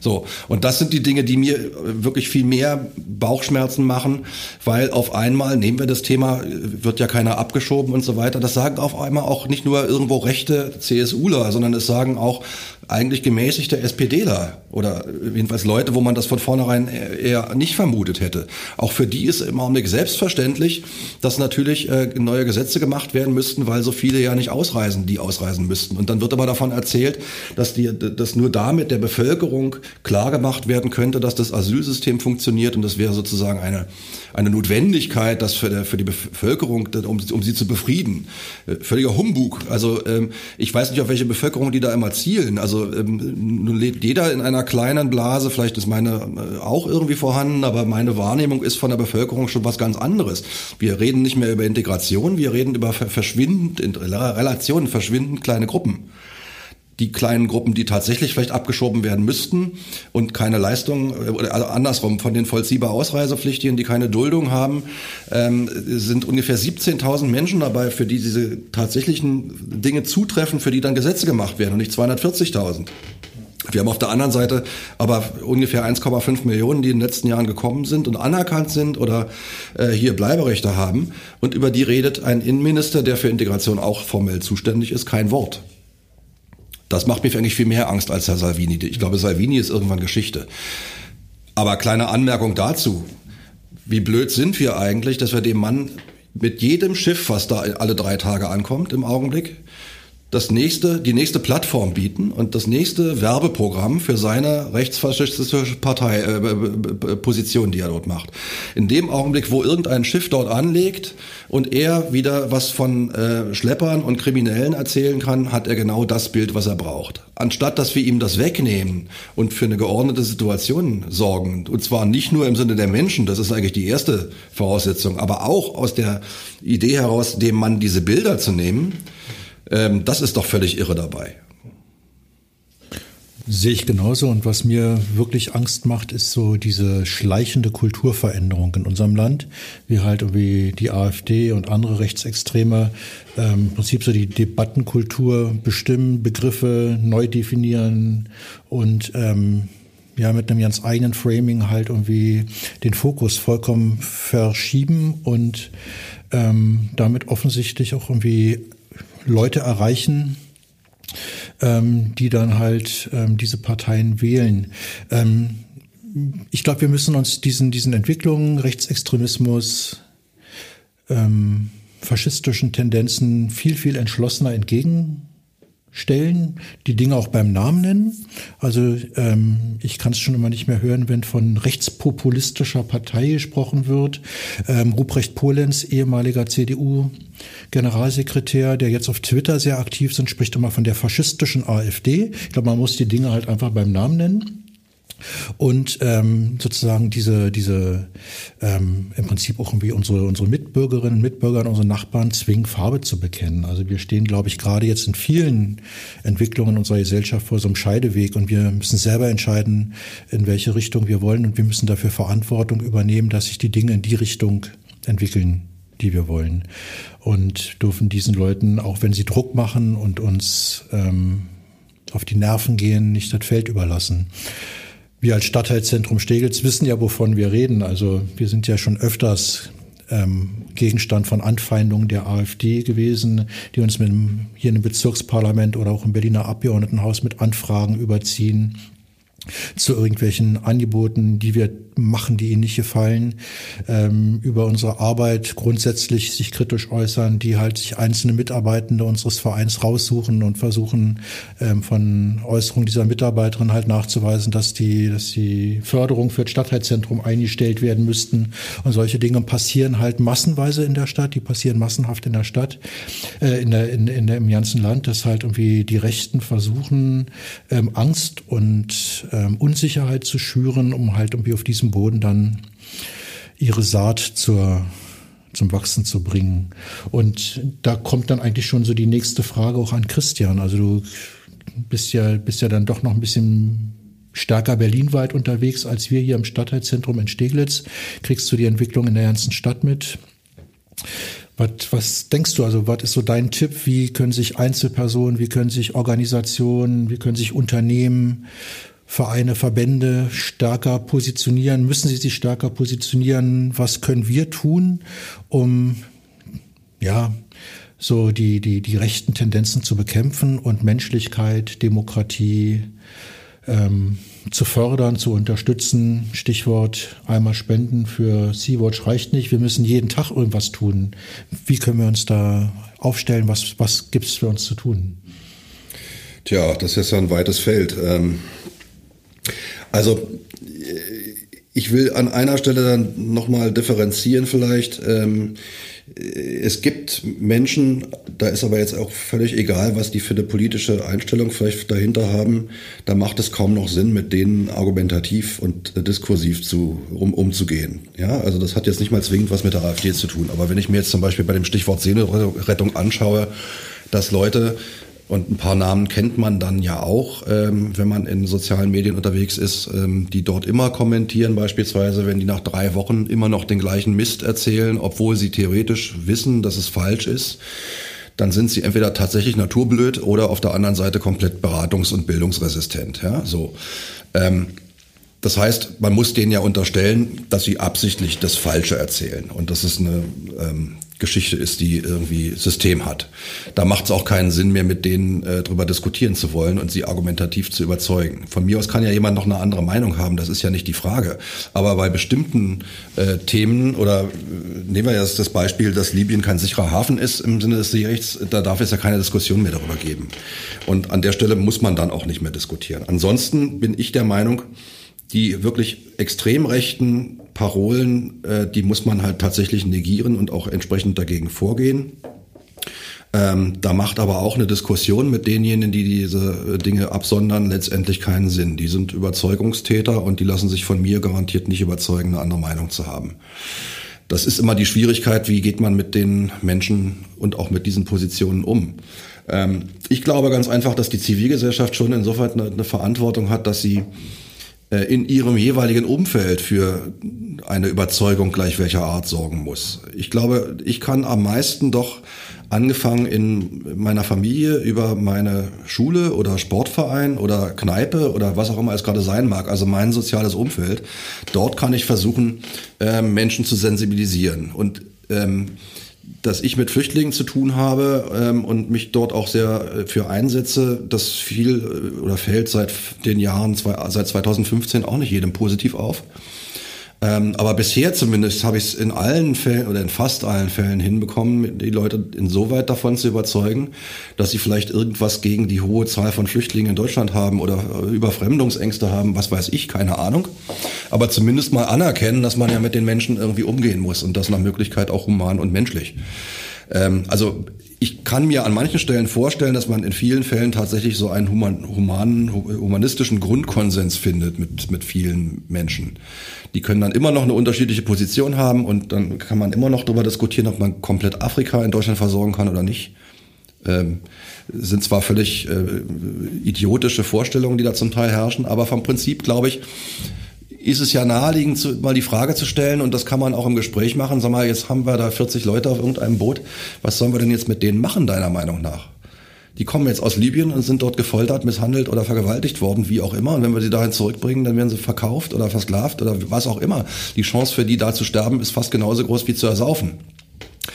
So, und das sind die Dinge, die mir wirklich viel mehr Bauchschmerzen machen, weil auf einmal, nehmen wir das Thema, wird ja keiner abgeschoben und so weiter, das sagen auf einmal auch nicht nur irgendwo rechte CSUler, sondern es sagen auch eigentlich gemäßigte SPDler oder jedenfalls Leute, wo man das von vornherein eher nicht vermutet hätte. Auch für die ist im Augenblick selbstverständlich, dass natürlich äh, neue Gesetze gemacht werden müssten, weil so viele ja nicht ausreisen, die ausreisen müssten. Und dann wird aber davon erzählt, dass, die, dass nur damit der Bevölkerung klar gemacht werden könnte, dass das Asylsystem funktioniert und das wäre sozusagen eine, eine Notwendigkeit, das für, für die Bevölkerung, um, um sie zu befrieden. Äh, völliger Humbug. Also ähm, ich weiß nicht, auf welche Bevölkerung die da immer zielen. Also ähm, nun lebt jeder in einer kleinen Blase, vielleicht ist meine äh, auch irgendwie vorhanden, aber meine Wahrnehmung ist von der Bevölkerung schon was ganz anderes. Wir reden nicht mehr über Integration, wir reden über verschwindend, in Relationen, verschwindend kleine Gruppen die kleinen Gruppen, die tatsächlich vielleicht abgeschoben werden müssten und keine Leistung, äh, also andersrum, von den vollziehbar Ausreisepflichtigen, die keine Duldung haben, ähm, sind ungefähr 17.000 Menschen dabei, für die diese tatsächlichen Dinge zutreffen, für die dann Gesetze gemacht werden und nicht 240.000. Wir haben auf der anderen Seite aber ungefähr 1,5 Millionen, die in den letzten Jahren gekommen sind und anerkannt sind oder äh, hier Bleiberechte haben. Und über die redet ein Innenminister, der für Integration auch formell zuständig ist, kein Wort. Das macht mir eigentlich viel mehr Angst als Herr Salvini. Ich glaube, Salvini ist irgendwann Geschichte. Aber kleine Anmerkung dazu. Wie blöd sind wir eigentlich, dass wir dem Mann mit jedem Schiff, was da alle drei Tage ankommt im Augenblick, das nächste, die nächste Plattform bieten und das nächste Werbeprogramm für seine rechtsfaschistische Partei, äh, äh, Position, die er dort macht. In dem Augenblick, wo irgendein Schiff dort anlegt und er wieder was von äh, Schleppern und Kriminellen erzählen kann, hat er genau das Bild, was er braucht. Anstatt dass wir ihm das wegnehmen und für eine geordnete Situation sorgen, und zwar nicht nur im Sinne der Menschen, das ist eigentlich die erste Voraussetzung, aber auch aus der Idee heraus, dem Mann diese Bilder zu nehmen, ähm, das ist doch völlig irre dabei. Sehe ich genauso. Und was mir wirklich Angst macht, ist so diese schleichende Kulturveränderung in unserem Land, wie halt irgendwie die AfD und andere Rechtsextreme ähm, im Prinzip so die Debattenkultur bestimmen, Begriffe neu definieren und ähm, ja mit einem ganz eigenen Framing halt irgendwie den Fokus vollkommen verschieben und ähm, damit offensichtlich auch irgendwie Leute erreichen, ähm, die dann halt ähm, diese Parteien wählen. Ähm, ich glaube, wir müssen uns diesen, diesen Entwicklungen, Rechtsextremismus, ähm, faschistischen Tendenzen viel, viel entschlossener entgegen stellen, die Dinge auch beim Namen nennen. Also ähm, ich kann es schon immer nicht mehr hören, wenn von rechtspopulistischer Partei gesprochen wird. Ähm, Ruprecht Polenz, ehemaliger CDU-Generalsekretär, der jetzt auf Twitter sehr aktiv sind, spricht immer von der faschistischen AfD. Ich glaube, man muss die Dinge halt einfach beim Namen nennen und ähm, sozusagen diese diese ähm, im Prinzip auch irgendwie unsere unsere Mitbürgerinnen und Mitbürger und unsere Nachbarn zwingen Farbe zu bekennen. Also wir stehen, glaube ich, gerade jetzt in vielen Entwicklungen unserer Gesellschaft vor so einem Scheideweg und wir müssen selber entscheiden, in welche Richtung wir wollen und wir müssen dafür Verantwortung übernehmen, dass sich die Dinge in die Richtung entwickeln, die wir wollen und dürfen diesen Leuten, auch wenn sie Druck machen und uns ähm, auf die Nerven gehen, nicht das Feld überlassen wir als Stadtteilzentrum Steglitz wissen ja, wovon wir reden. Also wir sind ja schon öfters ähm, Gegenstand von Anfeindungen der AfD gewesen, die uns mit dem, hier im Bezirksparlament oder auch im Berliner Abgeordnetenhaus mit Anfragen überziehen zu irgendwelchen Angeboten, die wir machen, die ihnen nicht gefallen, ähm, über unsere Arbeit grundsätzlich sich kritisch äußern, die halt sich einzelne Mitarbeitende unseres Vereins raussuchen und versuchen ähm, von Äußerungen dieser Mitarbeiterin halt nachzuweisen, dass die, dass die Förderung für das Stadtteilzentrum eingestellt werden müssten. Und solche Dinge passieren halt massenweise in der Stadt, die passieren massenhaft in der Stadt, äh, in der, in, in der, im ganzen Land, dass halt irgendwie die Rechten versuchen, ähm, Angst und ähm, Unsicherheit zu schüren, um halt irgendwie auf diesem Boden dann ihre Saat zur, zum Wachsen zu bringen. Und da kommt dann eigentlich schon so die nächste Frage auch an Christian. Also du bist ja, bist ja dann doch noch ein bisschen stärker berlinweit unterwegs als wir hier im Stadtteilzentrum in Steglitz. Kriegst du die Entwicklung in der ganzen Stadt mit? Was, was denkst du, also was ist so dein Tipp? Wie können sich Einzelpersonen, wie können sich Organisationen, wie können sich Unternehmen Vereine, Verbände stärker positionieren? Müssen sie sich stärker positionieren? Was können wir tun, um ja so die die die rechten Tendenzen zu bekämpfen und Menschlichkeit, Demokratie ähm, zu fördern, zu unterstützen? Stichwort einmal Spenden für Sea-Watch reicht nicht. Wir müssen jeden Tag irgendwas tun. Wie können wir uns da aufstellen? Was was gibt's für uns zu tun? Tja, das ist ja ein weites Feld. Ähm also ich will an einer Stelle dann nochmal differenzieren vielleicht. Ähm, es gibt Menschen, da ist aber jetzt auch völlig egal, was die für eine politische Einstellung vielleicht dahinter haben, da macht es kaum noch Sinn, mit denen argumentativ und diskursiv zu, um, umzugehen. Ja, also das hat jetzt nicht mal zwingend was mit der AfD zu tun. Aber wenn ich mir jetzt zum Beispiel bei dem Stichwort Seelenrettung anschaue, dass Leute Und ein paar Namen kennt man dann ja auch, ähm, wenn man in sozialen Medien unterwegs ist, ähm, die dort immer kommentieren, beispielsweise, wenn die nach drei Wochen immer noch den gleichen Mist erzählen, obwohl sie theoretisch wissen, dass es falsch ist dann sind sie entweder tatsächlich naturblöd oder auf der anderen Seite komplett beratungs- und bildungsresistent. Ja, so. Ähm, das heißt, man muss denen ja unterstellen, dass sie absichtlich das Falsche erzählen und dass es eine ähm, Geschichte ist, die irgendwie System hat. Da macht es auch keinen Sinn mehr, mit denen äh, drüber diskutieren zu wollen und sie argumentativ zu überzeugen. Von mir aus kann ja jemand noch eine andere Meinung haben, das ist ja nicht die Frage. Aber bei bestimmten äh, Themen oder äh, nehmen wir jetzt das Beispiel, dass Libyen kein sicherer Hafen ist im Sinne des Seerechts, da darf es ja keine Diskussion mehr darüber geben. Und an der Stelle muss man dann auch nicht mehr diskutieren. Ansonsten bin ich der Meinung, die wirklich extrem rechten Parolen, äh, die muss man halt tatsächlich negieren und auch entsprechend dagegen vorgehen. Ähm, da macht aber auch eine Diskussion mit denjenigen, die diese Dinge absondern, letztendlich keinen Sinn. Die sind Überzeugungstäter und die lassen sich von mir garantiert nicht überzeugen, eine andere Meinung zu haben. Das ist immer die Schwierigkeit, wie geht man mit den Menschen und auch mit diesen Positionen um. Ähm, ich glaube ganz einfach, dass die Zivilgesellschaft schon insofern eine, eine Verantwortung hat, dass sie äh, in ihrem jeweiligen Umfeld für eine Überzeugung gleich welcher Art sorgen muss. Ich glaube, ich kann am meisten doch angefangen in meiner Familie über meine Schule oder Sportverein oder Kneipe oder was auch immer es gerade sein mag, also mein soziales Umfeld. Dort kann ich versuchen, ähm, Menschen zu sensibilisieren und ähm, dass ich mit Flüchtlingen zu tun habe ähm, und mich dort auch sehr äh, für einsetze, das fiel äh, oder fällt seit den Jahren, seit 2015 auch nicht jedem positiv auf. Ähm, aber bisher zumindest habe ich es in allen Fällen oder in fast allen Fällen hinbekommen, die Leute insoweit davon zu überzeugen, dass sie vielleicht irgendwas gegen die hohe Zahl von Flüchtlingen in Deutschland haben oder äh, Überfremdungsängste haben, was weiß ich, keine Ahnung. Aber zumindest mal anerkennen, dass man ja mit den Menschen irgendwie umgehen muss und das nach Möglichkeit auch human und menschlich. Ähm, also ich kann mir an manchen Stellen vorstellen, dass man in vielen Fällen tatsächlich so einen human, humanen, humanistischen Grundkonsens findet mit, mit vielen Menschen. Die können dann immer noch eine unterschiedliche Position haben und dann kann man immer noch darüber diskutieren, ob man komplett Afrika in Deutschland versorgen kann oder nicht. Ähm, sind zwar völlig äh, idiotische Vorstellungen, die da zum Teil herrschen, aber vom Prinzip, glaube ich, ist es ja naheliegend, zu, mal die Frage zu stellen, und das kann man auch im Gespräch machen, sag mal, jetzt haben wir da 40 Leute auf irgendeinem Boot, was sollen wir denn jetzt mit denen machen, deiner Meinung nach? Die kommen jetzt aus Libyen und sind dort gefoltert, misshandelt oder vergewaltigt worden, wie auch immer. Und wenn wir sie dahin zurückbringen, dann werden sie verkauft oder versklavt oder was auch immer. Die Chance für die da zu sterben ist fast genauso groß wie zu ersaufen.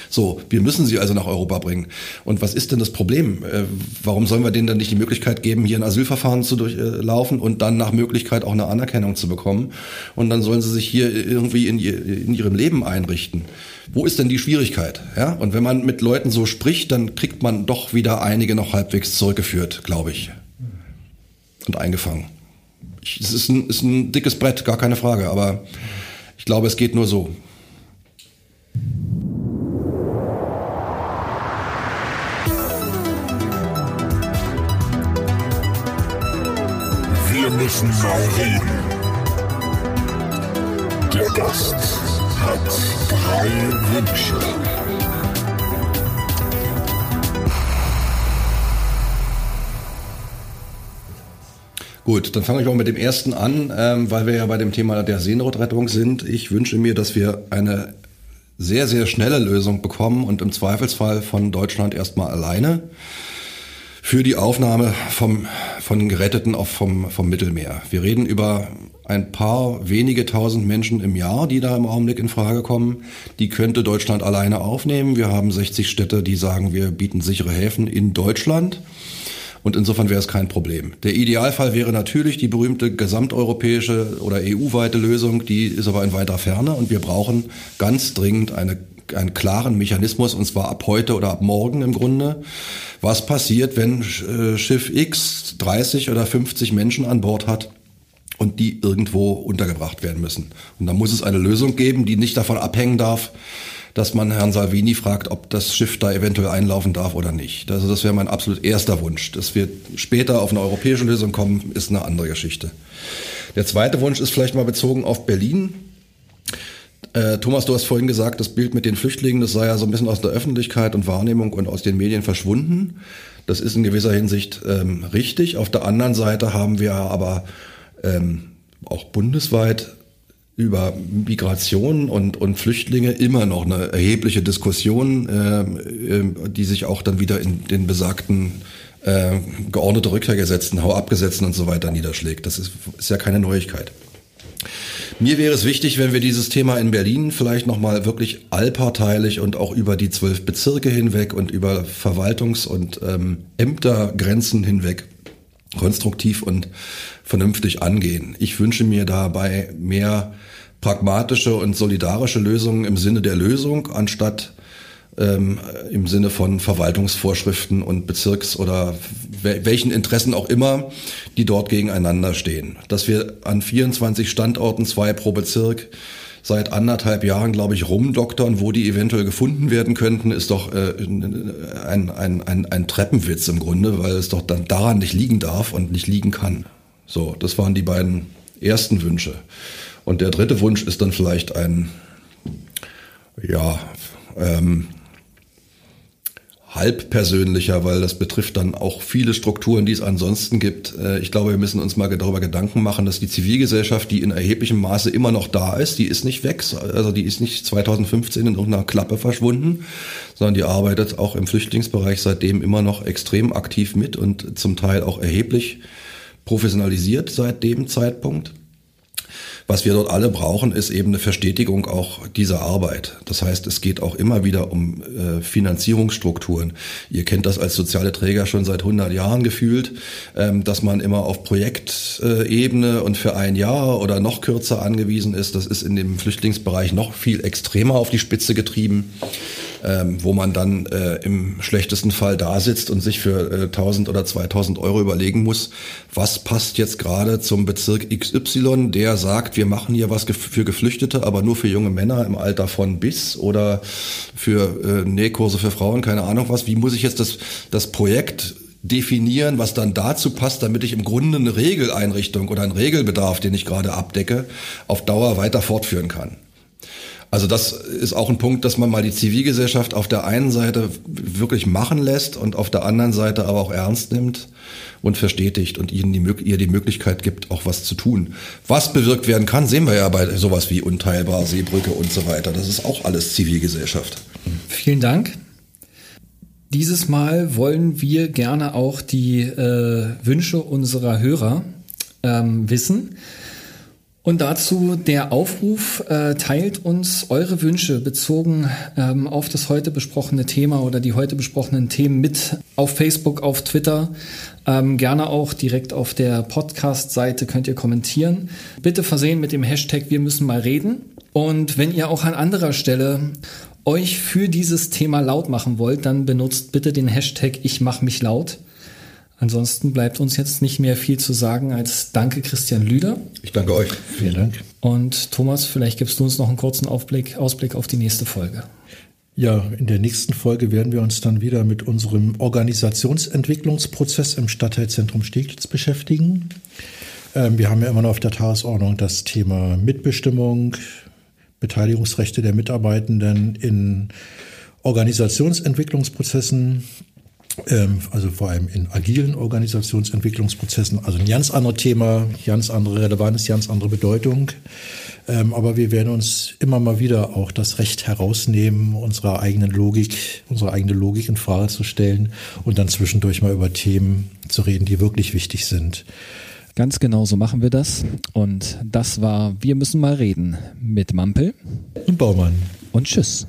So, wir müssen sie also nach Europa bringen. Und was ist denn das Problem? Äh, warum sollen wir denen dann nicht die Möglichkeit geben, hier ein Asylverfahren zu durchlaufen und dann nach Möglichkeit auch eine Anerkennung zu bekommen? Und dann sollen sie sich hier irgendwie in, in ihrem Leben einrichten. Wo ist denn die Schwierigkeit? Ja? Und wenn man mit Leuten so spricht, dann kriegt man doch wieder einige noch halbwegs zurückgeführt, glaube ich. Und eingefangen. Es ist ein, ist ein dickes Brett, gar keine Frage, aber ich glaube, es geht nur so. Müssen mal reden. Der Gast hat drei Wünsche. Gut, dann fange ich auch mit dem ersten an, ähm, weil wir ja bei dem Thema der Seenotrettung sind. Ich wünsche mir, dass wir eine sehr, sehr schnelle Lösung bekommen und im Zweifelsfall von Deutschland erstmal alleine für die Aufnahme vom, von Geretteten auf vom, vom Mittelmeer. Wir reden über ein paar wenige tausend Menschen im Jahr, die da im Augenblick in Frage kommen. Die könnte Deutschland alleine aufnehmen. Wir haben 60 Städte, die sagen, wir bieten sichere Häfen in Deutschland. Und insofern wäre es kein Problem. Der Idealfall wäre natürlich die berühmte gesamteuropäische oder EU-weite Lösung. Die ist aber in weiter Ferne und wir brauchen ganz dringend eine einen klaren Mechanismus, und zwar ab heute oder ab morgen im Grunde. Was passiert, wenn äh, Schiff X 30 oder 50 Menschen an Bord hat? und die irgendwo untergebracht werden müssen. Und da muss es eine Lösung geben, die nicht davon abhängen darf, dass man Herrn Salvini fragt, ob das Schiff da eventuell einlaufen darf oder nicht. Also das wäre mein absolut erster Wunsch. Dass wir später auf eine europäische Lösung kommen, ist eine andere Geschichte. Der zweite Wunsch ist vielleicht mal bezogen auf Berlin Äh, Thomas, du hast vorhin gesagt, das Bild mit den Flüchtlingen, das sei ja so ein bisschen aus der Öffentlichkeit und Wahrnehmung und aus den Medien verschwunden. Das ist in gewisser Hinsicht ähm, richtig. Auf der anderen Seite haben wir aber ähm, auch bundesweit über Migration und, und Flüchtlinge immer noch eine erhebliche Diskussion, äh, die sich auch dann wieder in den besagten äh, geordnete Rückkehrgesetzen, Hau-abgesetzen und so weiter niederschlägt. Das ist, ist ja keine Neuigkeit. Mir wäre es wichtig, wenn wir dieses Thema in Berlin vielleicht nochmal wirklich allparteilich und auch über die zwölf Bezirke hinweg und über Verwaltungs- und ähm, Ämtergrenzen hinweg konstruktiv und vernünftig angehen. Ich wünsche mir dabei mehr pragmatische und solidarische Lösungen im Sinne der Lösung, anstatt ähm, im Sinne von Verwaltungsvorschriften und Bezirks- oder welchen Interessen auch immer, die dort gegeneinander stehen. Dass wir an 24 Standorten, zwei pro Bezirk, seit anderthalb Jahren, glaube ich, rumdoktern, wo die eventuell gefunden werden könnten, ist doch äh, ein, ein, ein, ein Treppenwitz im Grunde, weil es doch dann daran nicht liegen darf und nicht liegen kann. So, das waren die beiden ersten Wünsche. Und der dritte Wunsch ist dann vielleicht ein, ja, ähm, halb persönlicher, weil das betrifft dann auch viele Strukturen, die es ansonsten gibt. Äh, ich glaube, wir müssen uns mal darüber Gedanken machen, dass die Zivilgesellschaft, die in erheblichem Maße immer noch da ist, die ist nicht weg, also die ist nicht 2015 in irgendeiner Klappe verschwunden, sondern die arbeitet auch im Flüchtlingsbereich seitdem immer noch extrem aktiv mit und zum Teil auch erheblich professionalisiert seit dem Zeitpunkt. Was wir dort alle brauchen, ist eben eine Verstetigung auch dieser Arbeit. Das heißt, es geht auch immer wieder um äh, Finanzierungsstrukturen. Ihr kennt das als soziale Träger schon seit 100 Jahren gefühlt, ähm, dass man immer auf Projektebene und für ein Jahr oder noch kürzer angewiesen ist. Das ist in dem Flüchtlingsbereich noch viel extremer auf die Spitze getrieben ähm, wo man dann äh, im schlechtesten Fall da sitzt und sich für äh, 1000 oder 2000 Euro überlegen muss, was passt jetzt gerade zum Bezirk XY, der sagt, wir machen hier was für Geflüchtete, aber nur für junge Männer im Alter von bis oder für äh, Nähkurse für Frauen, keine Ahnung was. Wie muss ich jetzt das, das Projekt definieren, was dann dazu passt, damit ich im Grunde eine Regeleinrichtung oder einen Regelbedarf, den ich gerade abdecke, auf Dauer weiter fortführen kann. Also das ist auch ein Punkt, dass man mal die Zivilgesellschaft auf der einen Seite wirklich machen lässt und auf der anderen Seite aber auch ernst nimmt und verstetigt und ihnen die, ihr die Möglichkeit gibt, auch was zu tun. Was bewirkt werden kann, sehen wir ja bei sowas wie Unteilbar, Seebrücke und so weiter. Das ist auch alles Zivilgesellschaft. Vielen Dank. Dieses Mal wollen wir gerne auch die äh, Wünsche unserer Hörer ähm, wissen. Und dazu der Aufruf, äh, teilt uns eure Wünsche bezogen ähm, auf das heute besprochene Thema oder die heute besprochenen Themen mit auf Facebook, auf Twitter. Ähm, gerne auch direkt auf der Podcast-Seite könnt ihr kommentieren. Bitte versehen mit dem Hashtag Wir müssen mal reden. Und wenn ihr auch an anderer Stelle euch für dieses Thema laut machen wollt, dann benutzt bitte den Hashtag Ich mach mich laut. Ansonsten bleibt uns jetzt nicht mehr viel zu sagen als Danke Christian Lüder. Ich danke euch. Vielen Dank. Und Thomas, vielleicht gibst du uns noch einen kurzen Aufblick, Ausblick auf die nächste Folge. Ja, in der nächsten Folge werden wir uns dann wieder mit unserem Organisationsentwicklungsprozess im Stadtteilzentrum Steglitz beschäftigen. Ähm, wir haben ja immer noch auf der Tagesordnung das Thema Mitbestimmung, Beteiligungsrechte der Mitarbeitenden in Organisationsentwicklungsprozessen also vor allem in agilen Organisationsentwicklungsprozessen, also ein ganz anderes Thema, ganz andere Relevanz, ganz andere Bedeutung. Ähm, aber wir werden uns immer mal wieder auch das Recht herausnehmen, unsere eigenen Logik, unsere eigene Logik in Frage zu stellen und dann zwischendurch mal über Themen zu reden, die wirklich wichtig sind. Ganz genau so machen wir das. Und das war Wir müssen mal reden mit Mampel und Baumann. Und tschüss.